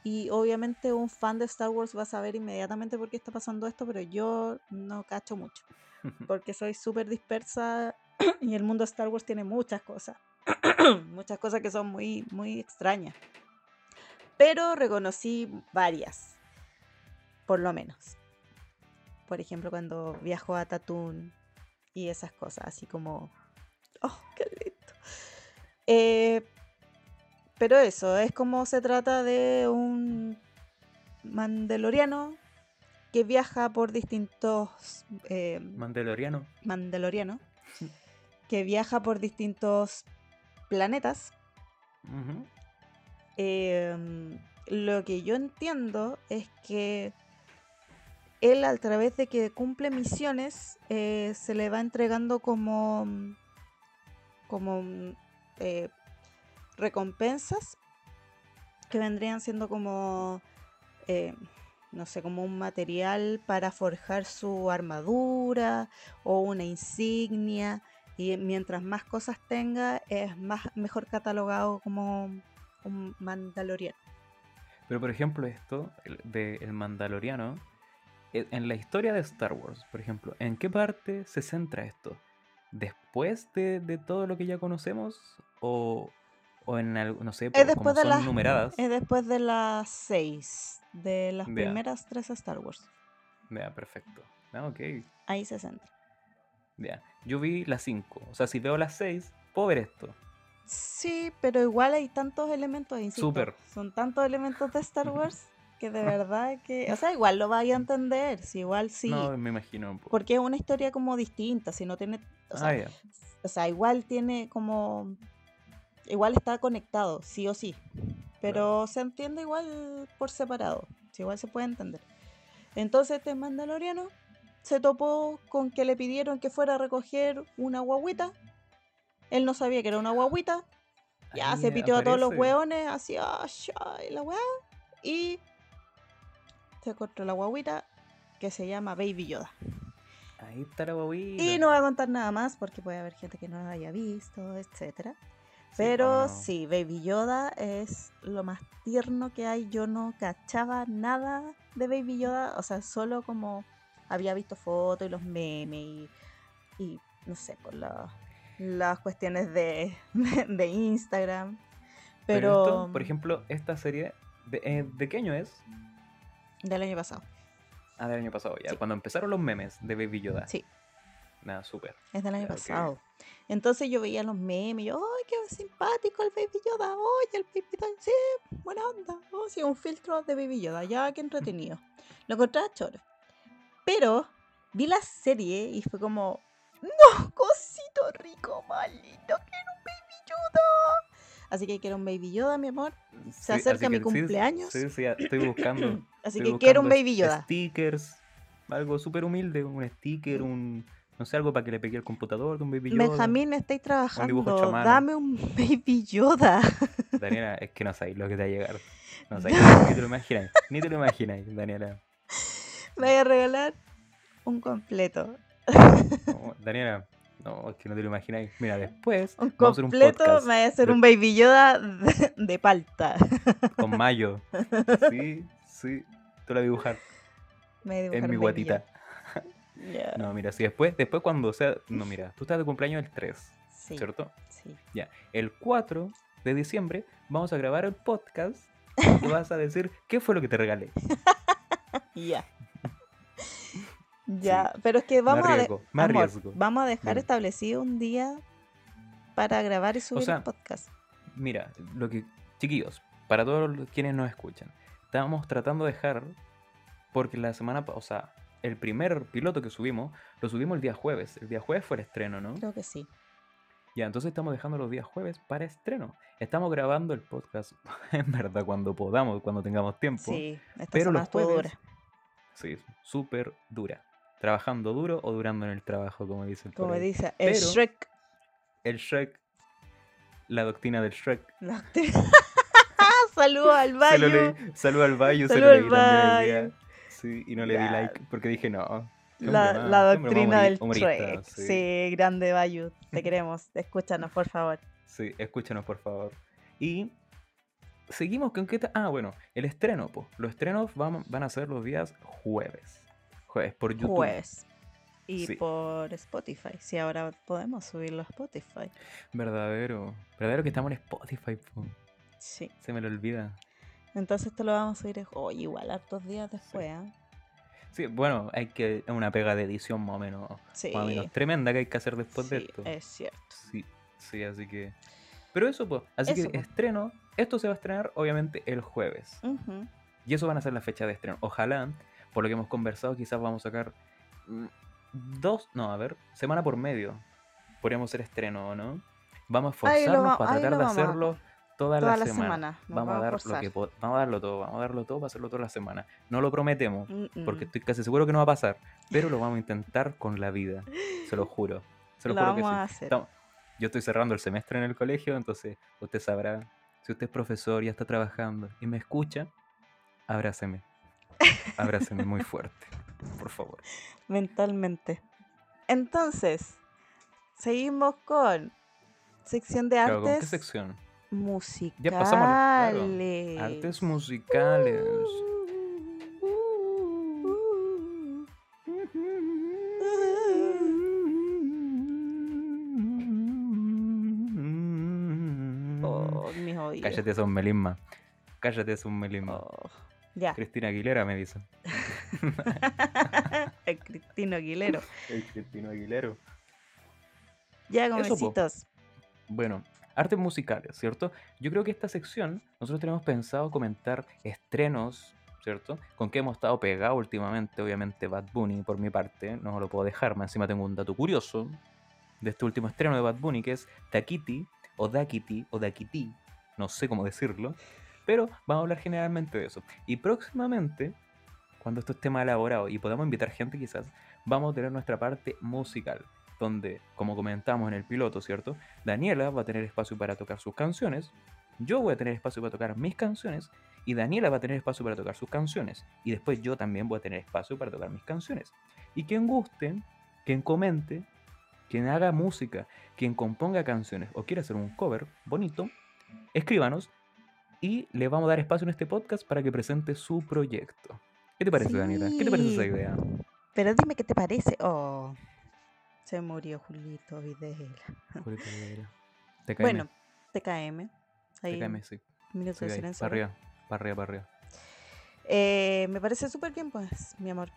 Y obviamente un fan de Star Wars va a saber inmediatamente por qué está pasando esto, pero yo no cacho mucho. Porque soy súper dispersa y el mundo de Star Wars tiene muchas cosas. muchas cosas que son muy, muy extrañas. Pero reconocí varias, por lo menos. Por ejemplo, cuando viajo a Tatooine y esas cosas, así como, oh, qué lindo. Eh, pero eso, es como se trata de un mandaloriano que viaja por distintos... Eh, Mandaloriano. Mandaloriano. que viaja por distintos planetas. Em, lo que yo entiendo es que él a través de que cumple misiones eh, se le va entregando como como eh, recompensas que vendrían siendo como eh, no sé como un material para forjar su armadura o una insignia. Y mientras más cosas tenga es más mejor catalogado como un mandaloriano pero por ejemplo esto de el mandaloriano e, en la historia de Star Wars, por ejemplo, ¿en qué parte se centra esto? ¿Después de, todo lo que ya conocemos? ¿O, en algo, no sé, es después de las, numeradas? Es después de las seis, de las primeras tres Star Wars. Vea, perfecto. Ah, ok. Ahí se centra. Ya, yo vi las cinco. O sea, si veo las seis, puedo ver esto. Sí, pero igual hay tantos elementos, insisto. Súper. Son tantos elementos de Star Wars que de verdad que, o sea, igual lo vaya a entender, si igual sí. No, me imagino. Porque es una historia como distinta, si no tiene, o sea, ah, o sea, igual tiene como, igual está conectado, sí o sí, pero se entiende igual por separado, si igual se puede entender. Entonces este mandaloriano se topó con que le pidieron que fuera a recoger una guaguita. Él no sabía que era una guaguita. Ya se pitió a todos los hueones, así, la weá. Y se encontró la guaguita que se llama Baby Yoda. Ahí está la guaguita. Y no voy a contar nada más porque puede haber gente que no la haya visto, etcétera. Pero sí, Baby Yoda es lo más tierno que hay. Yo no cachaba nada de Baby Yoda. O sea, solo como había visto fotos y los memes y, no sé, por las cuestiones de, de, Instagram. Pero, por ejemplo, esta serie, ¿de, eh, ¿de qué año es? Del año pasado. Ah, del año pasado, ya. Cuando empezaron los memes de Baby Yoda. Sí. Nada, súper. Es del año pasado. Entonces yo veía los memes y yo, ¡ay, qué simpático el Baby Yoda! ¡Oye, el Baby Yoda! Sí, buena onda. Oh, sí, un filtro de Baby Yoda. Ya, qué entretenido. Lo encontré a choro. Pero vi la serie y fue como, ¡no, rico, malito! ¡Quiero un Baby Yoda! Así que quiero un Baby Yoda, mi amor. Se acerca mi cumpleaños. Sí, sí, estoy buscando. así que quiero un Baby Yoda. Stickers, algo súper humilde, un sticker, un no sé, algo para que le pegue el computador de un Baby Yoda. Benjamín, estáis trabajando. Dame un Baby Yoda. Daniela, es que no sabéis lo que te va a llegar. No sabéis, ni te lo imagináis. Ni te lo imagináis, Daniela. Me voy a regalar un completo. Daniela, no, es que no te lo imagináis. Mira, después. Un vamos a completo, un me voy a hacer un Baby Yoda de, palta. Con mayo. Sí, sí. Tú la dibujar. Me en mi guatita. No, mira, si después, después cuando sea. No, mira, tú estás de cumpleaños el 3, ¿cierto? Sí. Ya. El 4 de diciembre vamos a grabar el podcast y vas a decir qué fue lo que te regalé. Ya. Ya, pero es que vamos a vamos a dejar establecido un día para grabar y subir el podcast. Mira, lo que chiquillos, para todos quienes nos escuchan, estábamos tratando de dejar porque la semana, o sea, el primer piloto que subimos, lo subimos el día jueves. El día jueves fue el estreno, ¿no? Creo que sí. Ya, entonces estamos dejando los días jueves para estreno. Estamos grabando el podcast, en verdad, cuando podamos, cuando tengamos tiempo. Sí, esta pero los jueves, dura. Sí, súper dura trabajando duro o durando en el trabajo, como dice el Como dice el Shrek. El Shrek, la doctrina del Shrek. Saludo al baño. Saludo al baño, se lo leí también el día. Sí, y no le di like porque dije no. La, más- la doctrina del Trek. sí. Sí. grande Bayu. Te queremos. Escúchanos, por favor. Sí, escúchanos por favor. Y seguimos con qué Ah, bueno, el estreno, pues. Los estrenos van, van a ser los días jueves. Jueves por YouTube. Jueves. Y Sí. por Spotify. Si ahora podemos subirlo a Spotify. Verdadero. Verdadero que estamos en Spotify, po. Sí. Se me lo olvida. Entonces esto lo vamos a subir hoy igual hartos días después. ¿ah? Sí, bueno, hay que una pega de edición más o menos, Sí. más o menos tremenda que hay que hacer después de sí, esto. es cierto. Sí, sí, así que. Pero eso, pues. Así Eso, que po. estreno. Esto se va a estrenar, obviamente, el jueves. Y eso van a ser las fechas de estreno. Ojalá, por lo que hemos conversado, quizás vamos a sacar mm, dos, no, a ver, semana por medio. Podríamos hacer estreno, ¿o no? Vamos a esforzarnos va- para tratar de hacerlo toda, Toda la la semana. semana. Vamos a, dar lo que vamos a darlo todo, vamos a darlo todo para hacerlo toda la semana. No lo prometemos, Mm, porque estoy casi seguro que no va a pasar, pero lo vamos a intentar con la vida. Se lo juro. Se lo, Lo juro que sí. a hacer. Estamos- yo estoy cerrando el semestre en el colegio, entonces usted sabrá, si usted es profesor y ya está trabajando y me escucha, abráceme. Abráceme muy fuerte, por favor. Mentalmente. Entonces, seguimos con sección de artes ¿con qué sección? musicales. Ya pasamos claro, Artes musicales. Oh, mis oídos. Cállate, es un melisma. Cállate, es un melisma. Oh, Ya. Cristina Aguilera me dice. El Cristino Aguilero. El Cristina Aguilero. Ya, comecitos. Bueno, artes musicales, ¿cierto? Yo creo que esta sección nosotros tenemos pensado comentar estrenos, ¿cierto? Con que hemos estado pegados últimamente, obviamente Bad Bunny por mi parte, no lo puedo dejar, más encima tengo un dato curioso de este último estreno de Bad Bunny que es Takiti o Dakiti o Dakiti, no sé cómo decirlo, pero vamos a hablar generalmente de eso. Y próximamente, cuando esto esté más elaborado y podamos invitar gente quizás, vamos a tener nuestra parte musical donde, como comentamos en el piloto, ¿cierto? Daniela va a tener espacio para tocar sus canciones, yo voy a tener espacio para tocar mis canciones, y Daniela va a tener espacio para tocar sus canciones, y después yo también voy a tener espacio para tocar mis canciones. Y quien guste, quien comente, quien haga música, quien componga canciones o quiera hacer un cover bonito, escríbanos y le vamos a dar espacio en este podcast para que presente su proyecto. ¿Qué te parece, Daniela? ¿Qué te parece esa Sí. idea? Pero dime qué te parece. Oh, se murió Julito Videla. Julieta Rivera. TKM, Bueno, TKM. Ahí, TKM, sí. minuto Sí, de ahí, silencio. para arriba, para arriba, para arriba. Eh, me parece súper bien, pues, mi amor.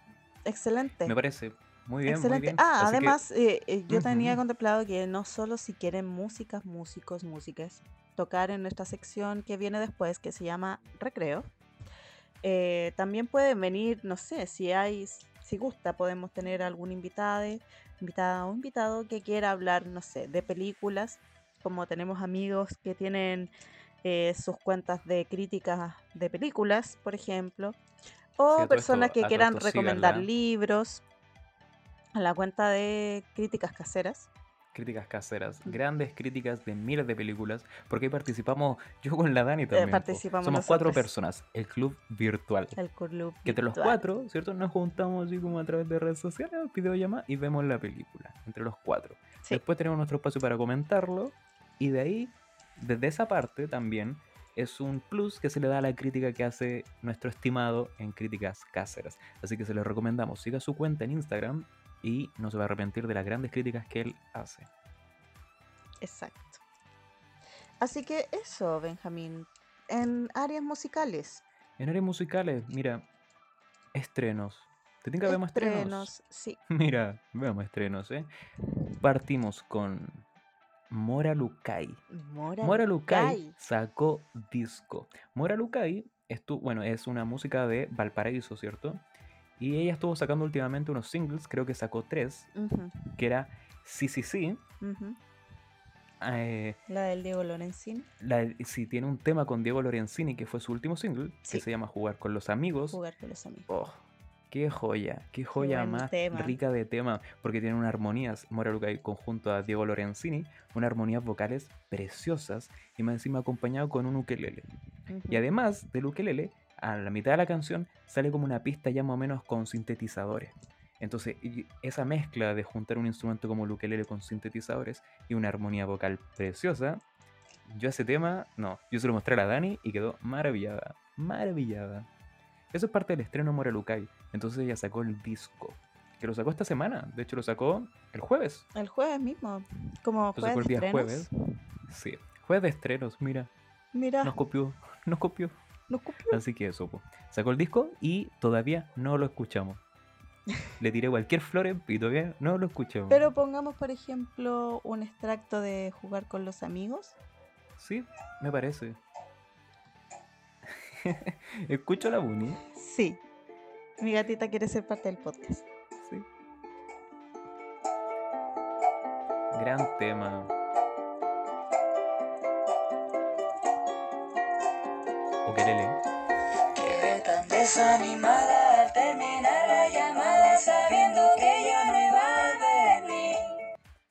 Excelente. Me parece muy bien, Excelente. muy bien. Ah, Así que- además, eh, eh, yo tenía Ujú. contemplado que no solo si quieren músicas, músicos, músicas, tocar en nuestra sección que viene después, que se llama Recreo, eh, también pueden venir, no sé, si hay, si gusta, podemos tener algún invitado, invitada o invitado que quiera hablar, no sé, de películas, como tenemos amigos que tienen eh, sus cuentas de críticas de películas, por ejemplo, o personas esto- que quieran recomendar síganla. libros a la cuenta de críticas caseras. Críticas caseras, grandes críticas de miles de películas, porque ahí participamos yo con la Dani también. po. Eh, participamos Somos cuatro nosotras. personas, el club virtual. El club Que entre los cuatro, ¿cierto? Nos juntamos así como a través de redes sociales, videollamadas y vemos la película, entre los cuatro. Sí. Después tenemos nuestro espacio para comentarlo y de ahí, desde esa parte también, es un plus que se le da a la crítica que hace nuestro estimado en críticas caseras. Así que se les recomendamos, siga su cuenta en Instagram y no se va a arrepentir de las grandes críticas que él hace. Exacto. Así que eso, Benjamín. En áreas musicales. En áreas musicales, mira, estrenos. ¿Te tinca que vemos estrenos? estrenos, sí. Mira, veamos estrenos, ¿eh? Partimos con Mora Lukai. Mora, Mora sacó disco. Mora Lukai estu- bueno, es una música de Valparaíso, ¿cierto? Y ella estuvo sacando últimamente unos singles, creo que sacó tres, que era Sí, sí, sí. eh, La del Diego Lorenzini. la, sí, tiene un tema con Diego Lorenzini, que fue su último single, Sí. que se llama Jugar con los amigos. Jugar con los amigos. Oh, qué joya, qué joya más tema. rica de tema, porque tiene unas armonías, Mora Lukai conjunto a Diego Lorenzini, unas armonías vocales preciosas y más encima acompañado con un ukelele. Y además del ukelele, a la mitad de la canción sale como una pista ya más o menos con sintetizadores. Entonces, esa mezcla de juntar un instrumento como el ukelele con sintetizadores y una armonía vocal preciosa, yo ese tema, no, yo se lo mostré a Dani y quedó maravillada, maravillada. Eso es parte del estreno Moralukai. Entonces ella sacó el disco, que lo sacó esta semana. De hecho, lo sacó el jueves. El jueves mismo, como jueves de estrenos. jueves. Sí, jueves de estrenos, mira. Mira, Nos copió, nos copió. Nos copió. Así que eso, po. sacó el disco y todavía no lo escuchamos. Le tiré cualquier flores y todavía no lo escuchamos. Pero pongamos, por ejemplo, un extracto de jugar con los amigos. Sí, me parece. Escucho la Buni. Sí. Mi gatita quiere ser parte del podcast. Sí. Gran tema. Ukelele. Quedé tan desanimada al terminar la llamada sabiendo que ya no iba a venir.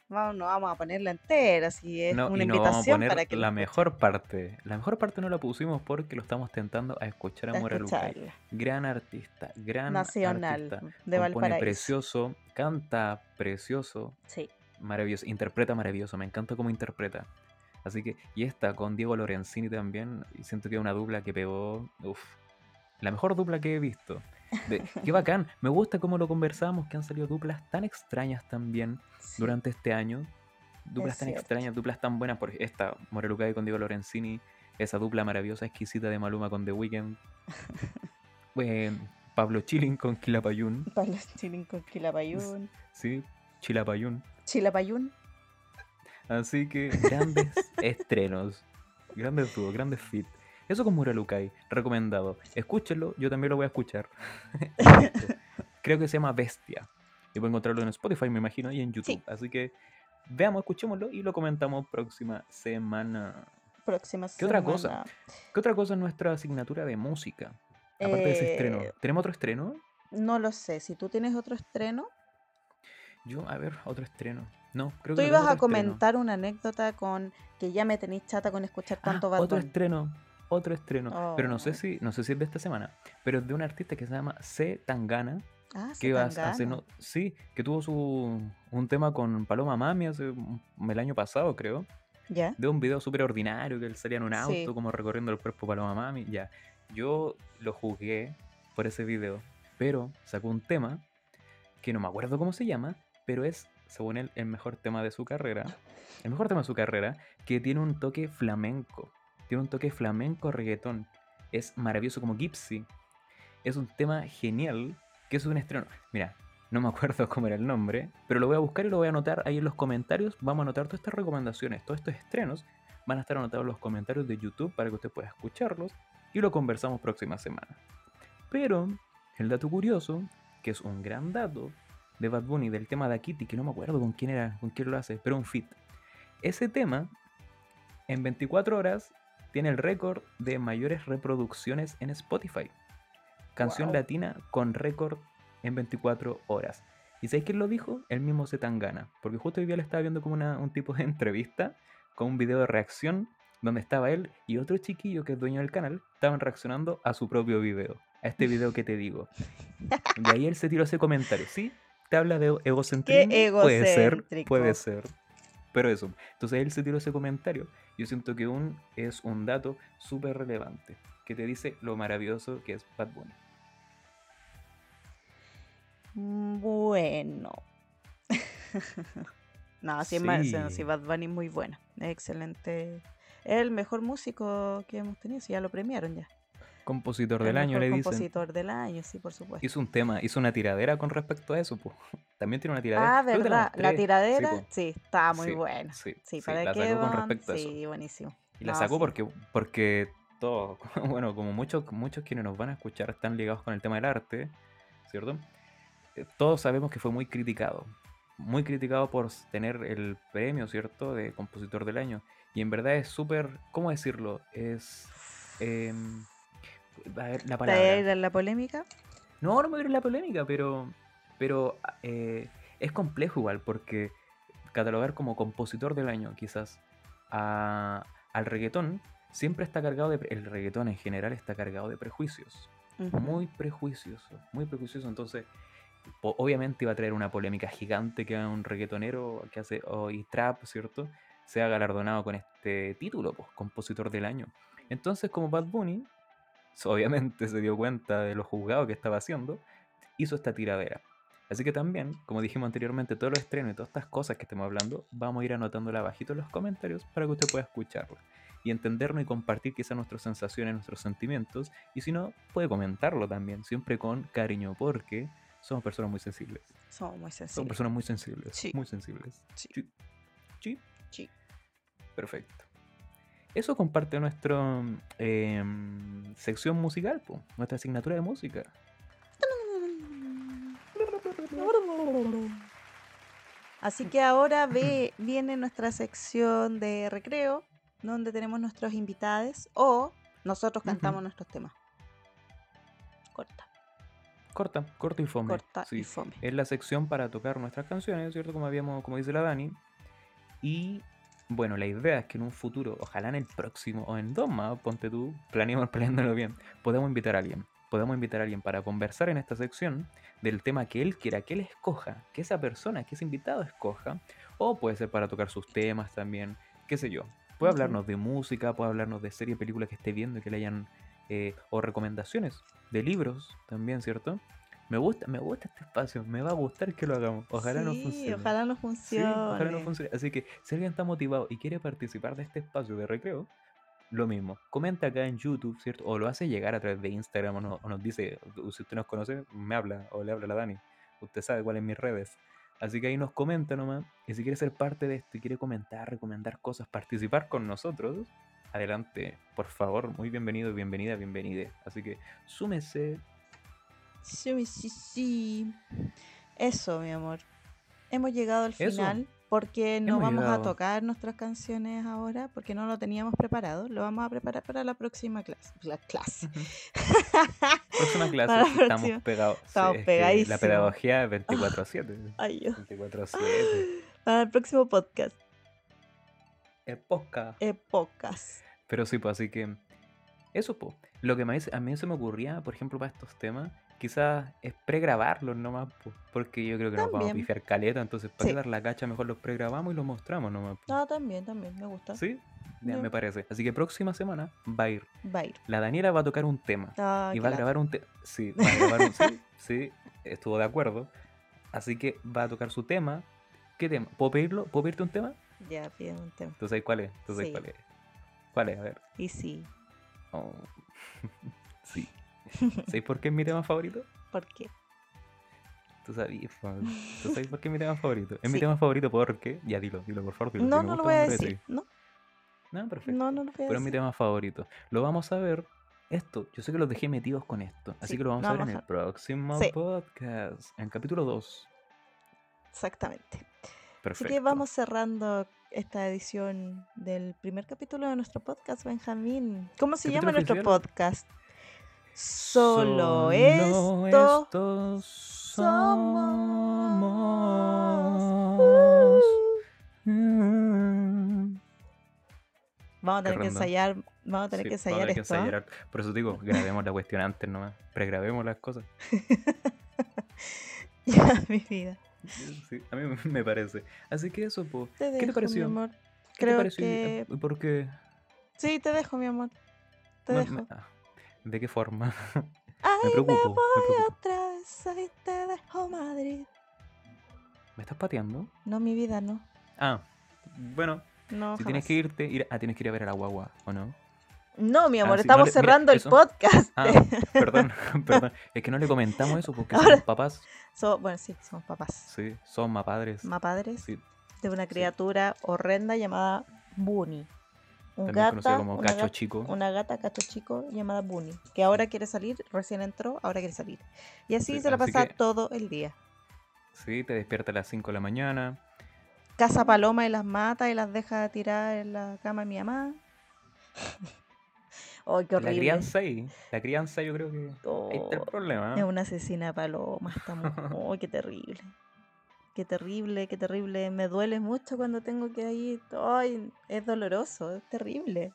Vamos, no vamos a ponerla entera, si es No, una y no vamos a invitación poner para que la mejor parte. La mejor parte no la pusimos porque lo estamos tentando a escuchar a a Mora Lucay. Gran artista, gran Nacional artista. de Compone Valparaíso. precioso, canta precioso, Sí. maravilloso, interpreta maravilloso, me encanta cómo interpreta. Así que, y esta con Diego Lorenzini también, y siento que es una dupla que pegó, uff, la mejor dupla que he visto. De- qué bacán, me gusta cómo lo conversamos, que han salido duplas tan extrañas también sí. durante este año. Duplas Es tan cierto. extrañas, duplas tan buenas, por esta, Morelucay con Diego Lorenzini, esa dupla maravillosa, exquisita de Maluma con The Weeknd. Eh, Pablo Chilin con Quilapayún, Pablo Chilín con Quilapayún. sí, Chilapayún. Chilapayún. Así que grandes estrenos, grandes dúos, grandes fit. Eso con Muralukai, recomendado. Escúchenlo, yo también lo voy a escuchar. Creo que se llama Bestia. Y pueden encontrarlo en Spotify, me imagino, y en YouTube. Sí. Así que veamos, escuchémoslo y lo comentamos próxima semana. Próxima ¿Qué otra cosa? semana. ¿Qué otra cosa es nuestra asignatura de música? Aparte de ese estreno. Eh, ¿Tenemos otro estreno? No lo sé. Si tú tienes otro estreno, Yo, a ver, otro estreno. No, creo tú que ibas a estreno. comentar una anécdota con que ya me tenéis chata con escuchar tanto Ah, otro estreno, otro estreno. Pero no sé Oh. si, no sé si es de esta semana. Pero es de un artista que se llama C. Tangana. Ah, Que hace no, sí, que tuvo su un tema con Paloma Mami hace el año pasado, creo. ¿Ya? De un video súper ordinario que él salía en un auto, Sí. como recorriendo el cuerpo Paloma Mami. Ya. Yo lo jugué por ese video. Pero sacó un tema que no me acuerdo cómo se llama, pero es, según él, el mejor tema de su carrera. El mejor tema de su carrera, que tiene un toque flamenco. Tiene un toque flamenco reggaetón. Es maravilloso como Gypsy. Es un tema genial, que es un estreno. Mira, no me acuerdo cómo era el nombre, pero lo voy a buscar y lo voy a anotar ahí en los comentarios. Vamos a anotar todas estas recomendaciones, todos estos estrenos. Van a estar anotados en los comentarios de YouTube para que usted pueda escucharlos y lo conversamos próxima semana. Pero el dato curioso, que es un gran dato de Bad Bunny del tema de Kitty, que no me acuerdo con quién era, con quién lo hace, pero un fit. Ese tema, en 24 horas, tiene el récord de mayores reproducciones en Spotify. Canción Wow. latina con récord en 24 horas. ¿Y sabéis quién lo dijo? El mismo Zetangana. Porque justo hoy día le estaba viendo como una- un tipo de entrevista con un video de reacción donde estaba él y otro chiquillo que es dueño del canal, estaban reaccionando a su propio video, a este video que te digo. De ahí él se tiró ese comentario, ¿sí? Te habla de egocentrismo. Puede ser, puede ser. Pero eso, entonces él se tiró ese comentario. Yo siento que un, es un dato súper relevante, que te dice lo maravilloso que es Bad Bunny. Bueno. no, más, Sí. si Bad Bunny es muy bueno. Es excelente. Es el mejor músico que hemos tenido. Si ya lo premiaron ya. Compositor El del año, le dicen. compositor del año, sí, por supuesto. Hizo un tema, hizo una tiradera con respecto a eso, pues. También tiene una tiradera. Ah, verdad. La tiradera, sí, estaba muy Sí, buena. Sí, Sí, sí, para la sacó con respecto a eso. Sí, buenísimo. Y la sacó porque, porque todos, bueno, como muchos, muchos quienes nos van a escuchar están ligados con el tema del arte, ¿cierto? Eh, Todos sabemos que fue muy criticado. Muy criticado por tener el premio, ¿cierto? De compositor del año. Y en verdad es súper, ¿cómo decirlo? Es... em, a ver, la palabra. ¿Traer a la polémica? No, no me voy a ir en la polémica, pero, pero eh, es complejo igual, porque catalogar como compositor del año, quizás, a- al reggaetón, siempre está cargado de... El reggaetón en general está cargado de prejuicios. Muy prejuicioso, muy prejuicioso. Entonces, obviamente iba a traer una polémica gigante que un reggaetonero que hace hoy trap, ¿cierto? Sea galardonado con este título, pues, compositor del año. Entonces, como Bad Bunny, obviamente se dio cuenta de lo juzgado que estaba haciendo, hizo esta tiradera. Así que también, como dijimos anteriormente, todos los estrenos y todas estas cosas que estemos hablando, vamos a ir anotándola abajito en los comentarios para que usted pueda escucharla y entendernos y compartir quizás nuestras sensaciones, nuestros sentimientos. Y si no, puede comentarlo también, siempre con cariño, porque somos personas muy sensibles. Somos muy Somos sensibles. personas muy sensibles. Sí. Muy sensibles. Sí. Sí. Perfecto. Eso comparte nuestra sección musical, po, nuestra asignatura de música. Así que ahora ve, viene nuestra sección de recreo, donde tenemos nuestros invitados o nosotros cantamos nuestros temas. Corta, Corta, corta y fome. corta sí. y fome. Es la sección para tocar nuestras canciones, ¿cierto? Como habíamos, como dice la Dani. Y bueno, la idea es que en un futuro, ojalá en el próximo o en dos más, ponte tú, planeamos planeándolo bien, podemos invitar a alguien. Podemos invitar a alguien para conversar en esta sección del tema que él quiera, que él escoja, que esa persona, que ese invitado escoja, o puede ser para tocar sus temas también, qué sé yo. Puede hablarnos de música, puede hablarnos de series, películas que esté viendo y que le hayan, eh, o recomendaciones de libros también, ¿cierto? Me gusta, me gusta este espacio, me va a gustar que lo hagamos. Ojalá sí, funcione. ojalá Sí, funcione. ojalá nos funcione. Así que si alguien está motivado y quiere participar de este espacio de recreo, lo mismo. Comenta acá en YouTube, ¿cierto? O lo hace llegar a través de Instagram o, no- o nos dice, "Uh, si usted nos conoce, me habla o le habla a la Dani. Usted sabe cuáles mis redes. Así que ahí nos comenta nomás. Y si quiere ser parte de esto y quiere comentar, recomendar cosas, participar con nosotros, adelante, por favor. Muy bienvenido, bienvenida, bienvenida. Así que súmese. Sí, sí, sí. Eso, mi amor. Hemos llegado al Eso. final porque no Hemos vamos a tocar nuestras canciones ahora porque no lo teníamos preparado. Lo vamos a preparar para la próxima clase. La clase. Próxima clase, Para estamos próxima. pegados. Estamos es que La pegadísimos. pedagogía es 24-7. Ay, Dios. 24-7. Para el próximo podcast. Es podcast. Epocas. Pero sí, pues así que. Eso, pues. Lo que a mí se me ocurría, por ejemplo, para estos temas, quizás es pregrabarlos nomás. Porque yo creo que nos vamos a También. pifiar caleta, entonces para Sí. dar la cacha, mejor los pregrabamos y los mostramos nomás. Ah, también, también. Me gusta. ¿Sí? Ya me parece. Así que próxima semana va a ir. Va a ir. La Daniela va a tocar un tema. Ah, y va a grabar un tema. Sí, va a grabar un sí, sí, estuvo de acuerdo. Así que va a tocar su tema. ¿Qué tema? ¿Puedo pedirlo? ¿Puedo pedirte un tema? Ya, piden un tema. ¿Tú sabes cuál es? ¿Tú sabes Sí. cuál es? ¿Cuál es? A ver. Y sí. Oh. sí. ¿Sabes por qué es mi tema favorito? ¿Por qué? Tú sabías. ¿Tú sabes por qué es mi tema favorito? Es mi tema favorito porque. Ya dilo, dilo por favor. Dilo, No, si no lo voy a decir. No, No, perfecto. no, no lo voy a Pero es mi tema favorito. Lo vamos a ver. Esto, yo sé que los dejé metidos con esto. Así Sí, que lo vamos a ver en el próximo Sí. podcast. En capítulo 2. Exactamente. Perfecto. Así que vamos cerrando esta edición del primer capítulo de nuestro podcast, Benjamín. ¿Cómo se llama nuestro podcast? Solo, esto. estos somos. Vamos a tener que ensayar, vamos a tener Sí, que ensayar esto. ¿ah? ensayar. Por eso digo, grabemos la cuestión antes nomás. Pregrabemos las cosas. Ya, mi vida. Sí, a mí me parece. Así que eso. Te ¿Qué dejo, te pareció? mi amor. ¿Qué te Creo pareció? que ¿Por qué? sí, te dejo, mi amor. Te No, dejo. me- ah, ¿De qué forma? Ay, me preocupo, me voy preocupo. otra vez, ahí te dejo, Madrid. ¿Me estás pateando? No, mi vida, no. Ah, bueno, No, si tienes que irte, ir, ah, tienes que ir a ver a la guagua, ¿o no? No, mi amor, Ah, no estamos le- cerrando el podcast. Ah, perdón, perdón. Es que no le comentamos eso porque Ahora- somos papás. So- bueno, sí, somos papás. Sí, son más padres. Más padres Sí, de una sí. criatura horrenda llamada Bunny. Un también conocido gata, como una, cacho gata, chico. una gata cacho chico llamada Bunny, que ahora quiere salir, recién entró, ahora quiere salir. Y así Sí, se la así pasa que- todo el día. Sí, te despierta a las 5 de la mañana. Caza palomas y las mata y las deja tiradas en la cama de mi mamá. ¡Ay, qué La horrible! crianza ahí. La crianza yo creo que ahí está el Oh, problema. Es ¿eh? una asesina de palomas, esta mujer. ¡Ay, qué terrible! Qué terrible, qué terrible. Me duele mucho cuando tengo que ir. ¡Ay! Es doloroso, es terrible.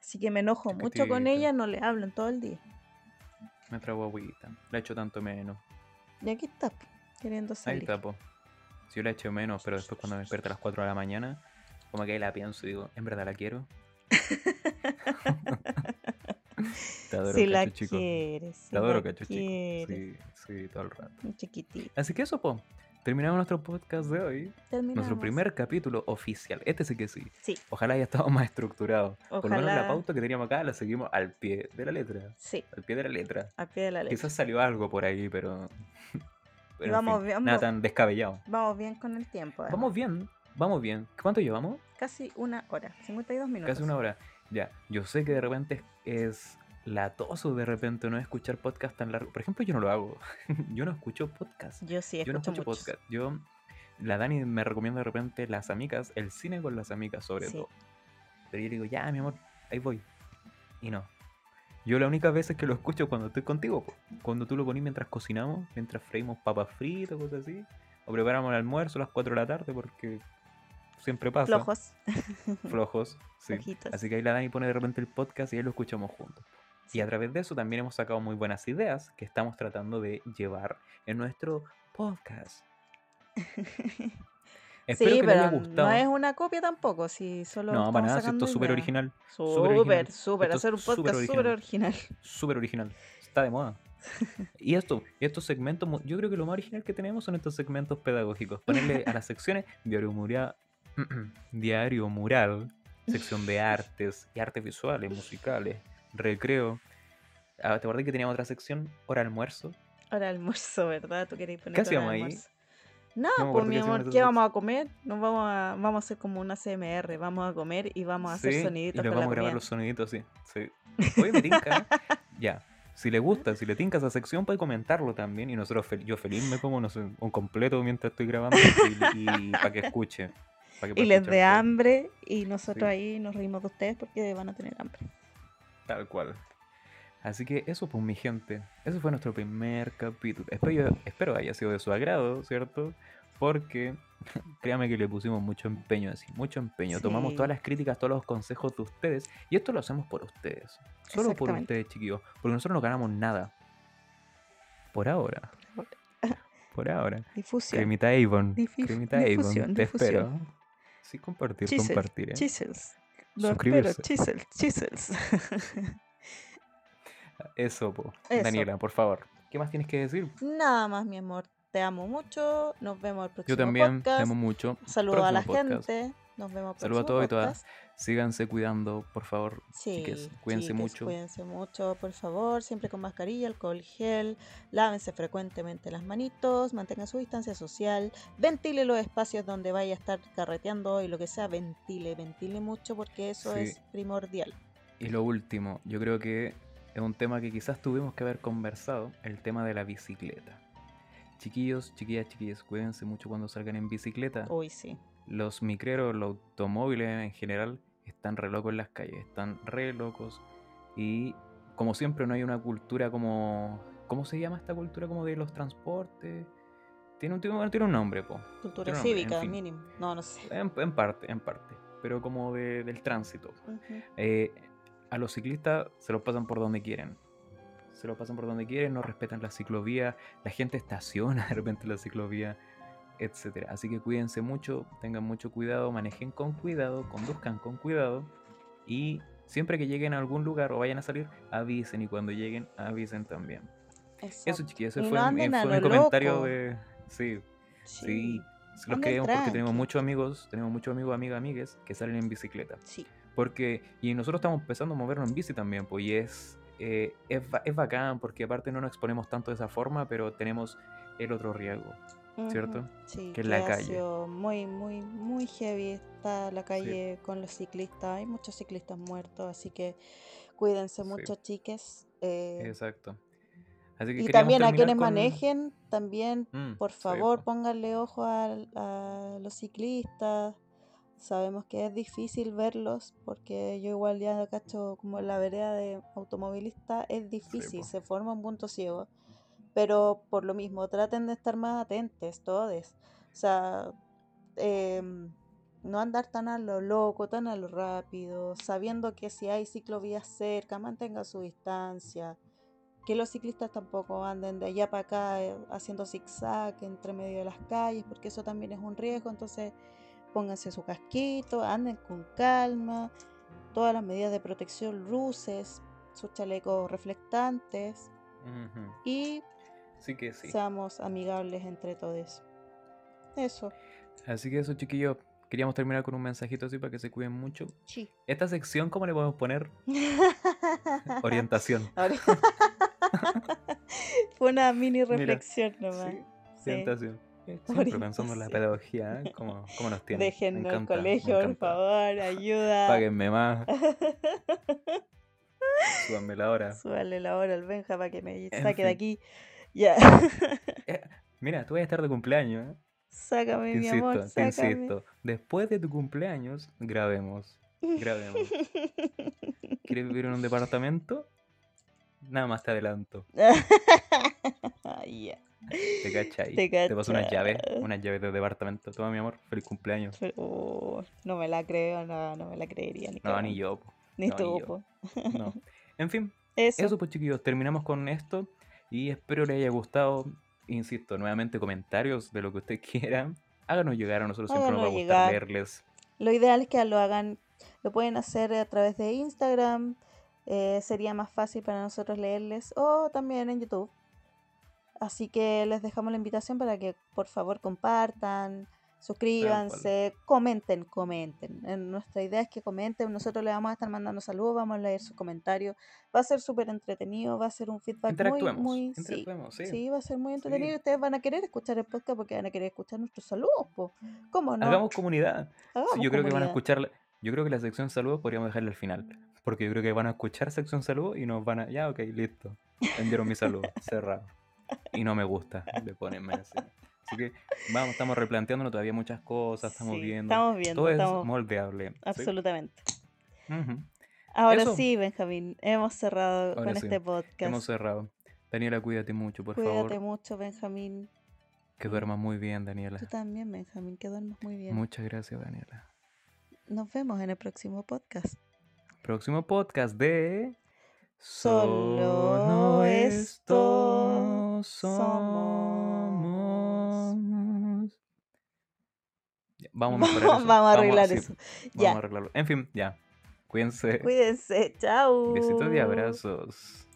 Así que me enojo mucho con ella, no le hablo en todo el día. Nuestra guaguita. La he hecho tanto menos. Y aquí está, queriendo Ahí salir. está, po. Si yo la echo menos, pero después cuando me despierto a las 4 de la mañana, como que ahí la pienso y digo, ¿en verdad la quiero? Te adoro, Si la cacho chico. quieres, si Te adoro, la cacho chico. Sí, sí, todo el rato. Chiquitito. Así que eso, po. Terminamos nuestro podcast de hoy. Terminamos. Nuestro primer capítulo oficial. Este sí que sí. Sí, Ojalá haya estado más estructurado. Por lo menos la Ojalá. pauta que teníamos acá la seguimos al pie de la letra. sí, Al pie de la letra. a pie de la letra. Quizás salió algo por ahí, pero. pero en vamos fin, bien, nada tan descabellado. Vamos bien con el tiempo. además. Vamos bien, vamos bien. ¿Cuánto llevamos? Casi una hora, 52 minutos. Casi una hora. Ya, yo sé que de repente es latoso de repente no escuchar podcast tan largo. Por ejemplo, yo no lo hago. yo no escucho podcast. Yo sí Yo no escucho escucho muchos. podcast. Yo, la Dani me recomienda de repente las amigas, el cine con las amigas sobre Sí. todo. Pero yo le digo, ya, mi amor, ahí voy. Y no. Yo la única vez es que lo escucho cuando estoy contigo. Cuando tú lo pones mientras cocinamos, mientras freímos papas fritas, cosas así. O preparamos el almuerzo a las 4 de la tarde porque siempre pasa. Flojos. Flojos, sí. Flojitos. Así que ahí la Dani pone de repente el podcast y ahí lo escuchamos juntos. Y a través de eso también hemos sacado muy buenas ideas que estamos tratando de llevar en nuestro podcast. Espero sí, que les haya pero gustado. no es una copia tampoco, si solo No, para nada, si esto es súper original. súper Súper, hacer un podcast súper original. Súper original. Está de moda. Y esto, estos segmentos, yo creo que lo más original que tenemos son estos segmentos pedagógicos. Ponerle a las secciones diario mural, diario mural, sección de artes y artes visuales, musicales, recreo. Ah, ¿Te acordás que teníamos otra sección? Hora almuerzo. Ahora almuerzo, ¿verdad? ¿Tú queréis poner ¿Qué hora hacíamos ahí? No, pues mi amor, ¿qué vamos a comer? Nos vamos a, vamos a hacer como una CMR, vamos a comer y vamos a hacer soniditos y con vamos a grabar los soniditos, sí. sí. Oye, me tinca. ¿eh? ya. Si le gusta, si le tinca esa sección, puede comentarlo también. Y nosotros, yo feliz me como, no sé, un completo mientras estoy grabando y, para que escuche. que Y les dé hambre y nosotros Sí. ahí nos reímos de ustedes porque van a tener hambre. Tal cual. Así que eso, pues, mi gente. Ese fue nuestro primer capítulo. Espero, espero haya sido de su agrado, ¿cierto? Porque créame que le pusimos mucho empeño así, mucho empeño. Tomamos todas las críticas, todos los consejos de ustedes. Y esto lo hacemos por ustedes. Solo por ustedes, chiquillos. Porque nosotros no ganamos nada. Por ahora. Por ahora. Difusión. Cremita Avon. Cremita Avon. difusión, Te difusión. espero. Sí, compartir, compartir. ¿eh? Chisels. Lo espero, Suscribirse. chisels, chisels. Eso, po. Eso. Daniela, por favor. ¿Qué más tienes que decir? Nada más, mi amor. Te amo mucho. Nos vemos el próximo Yo también podcast. te amo mucho. Saludos a la podcast. gente. Nos vemos Saludos a todos y todas. Síganse cuidando, por favor. Sí, chiques. Cuídense chiques, mucho. Cuídense mucho, por favor. Siempre con mascarilla, alcohol gel. Lávense frecuentemente las manitos. Mantengan su distancia social. Ventile los espacios donde vaya a estar carreteando y lo que sea. Ventile, ventile mucho porque eso Sí. es primordial. Y lo último, yo creo que es un tema que quizás tuvimos que haber conversado, el tema de la bicicleta. Chiquillos, chiquillas, chiquillas, cuídense mucho cuando salgan en bicicleta. Uy, sí. Los micreros, los automóviles en general, están re locos en las calles, están re locos. Y como siempre no hay una cultura como... ¿Cómo se llama esta cultura como de los transportes? Tiene un, tiene, tiene un nombre, po. Cultura en cívica, fin. mínimo. No, no sé. En, en parte, en parte. Pero como de- del tránsito. Eh, a los ciclistas se los pasan por donde quieren. Se los pasan por donde quieren, no respetan la ciclovía, la gente estaciona de repente en la ciclovía, etc. Así que cuídense mucho, tengan mucho cuidado, manejen con cuidado, conduzcan con cuidado y siempre que lleguen a algún lugar o vayan a salir, avisen y cuando lleguen, avisen también. Eso Exacto. chiquillos, Y ese no fue, mi- fue mi comentario loco. de... Sí, sí. Sí. Los anden queremos porque tenemos muchos amigos, tenemos muchos amigos, amigas, amigues que salen en bicicleta. Sí. Porque, y nosotros estamos empezando a movernos en bici también, pues, y es, eh, es, es bacán, porque aparte no nos exponemos tanto de esa forma, pero tenemos el otro riesgo. ¿Cierto? Sí, Que es la ha calle. sido muy, muy, muy heavy está la calle con los ciclistas. Hay muchos ciclistas muertos, así que cuídense Sí. mucho, chiques. eh, Exacto. Así que y también a quienes con- manejen, también, Mm, por sí, favor, po. pónganle ojo al- a, los ciclistas. Sabemos que es difícil verlos, porque yo igual ya cacho como la vereda de automovilista, es difícil, se forma un punto ciego. Pero por lo mismo, traten de estar más atentos todos. O sea, em, no andar tan a lo loco, tan a lo rápido, sabiendo que si hay ciclovías cerca, mantenga su distancia, que los ciclistas tampoco anden de allá para acá eh, haciendo zigzag entre medio de las calles, porque eso también es un riesgo. Entonces, pónganse su casquito, anden con calma, todas las medidas de protección, luces, sus chalecos reflectantes y Así que sí. seamos amigables entre todos. Eso. Así que eso, chiquillos. Queríamos terminar con un mensajito así para que se cuiden mucho. Sí. Esta sección, ¿cómo le podemos poner? Orientación. Fue una mini Mira, reflexión nomás. Sí, Sí. orientación. Siempre pensando en la pedagogía, ¿eh? ¿Cómo, cómo nos tiene? Déjennos el colegio, por favor, ayuda. Páguenme más. Súbanme la hora. Súbale la hora al Benja para que me En saque de aquí. Ya. Eh, mira, tú vas a estar de cumpleaños, ¿eh? Sácame, Te mi insisto, amor, te sácame. insisto. Después de tu cumpleaños, grabemos. Grabemos. ¿Quieres vivir en un departamento? Nada más te adelanto. Ya. ¿Te cachai? Te paso unas llaves, unas llaves de departamento. Toma, mi amor, feliz cumpleaños. Pero, oh, no me la creo, no, no me la creería. Ni, No, ni yo. po. Ni no, ni tú, yo. po. No. En fin, Eso. eso pues chiquillos, terminamos con esto y espero les haya gustado. Insisto, nuevamente comentarios de lo que ustedes quieran. Háganos llegar a nosotros, siempre nos va a gustar llegar. leerles. Lo ideal es que lo hagan, lo pueden hacer a través de Instagram, eh, sería más fácil para nosotros leerles, o también en YouTube. Así que les dejamos la invitación para que por favor compartan, suscríbanse, comenten, comenten. Eh, Nuestra idea es que comenten, nosotros les vamos a estar mandando saludos, vamos a leer sus comentarios. Va a ser súper entretenido, va a ser un feedback muy, Interactuemos. muy... interactuemos, sí. Sí, va a ser muy entretenido Sí. ustedes van a querer escuchar el podcast porque van a querer escuchar nuestros saludos, po. ¿Cómo no? Hagamos comunidad. Hagamos yo creo que van a escuchar. la- Yo creo que la sección saludos podríamos dejarla al final. Porque yo creo que van a escuchar sección saludos y nos van a. Ya, ok, listo. Enviaron mi saludo. Cerrado. Y no me gusta. Le ponen me así. Que vamos, estamos replanteándonos todavía muchas cosas. Estamos Sí, viendo. Estamos viendo, Todo es moldeable. ¿sí? absolutamente. Ahora Eso. sí, Benjamín, hemos cerrado Ahora con sí, este podcast. Hemos cerrado. Daniela, cuídate mucho, por Cuídate favor. mucho, Benjamín. Que duermas muy bien, Daniela. Tú también, Benjamín, que duermas muy bien. Muchas gracias, Daniela. Nos vemos en el próximo podcast. Próximo podcast de. Solo esto somos. Vamos a mejorar eso. Vamos a arreglar sí, eso. Vamos Ya. a arreglarlo. En fin, ya. Cuídense. Cuídense, chao. Besitos y abrazos.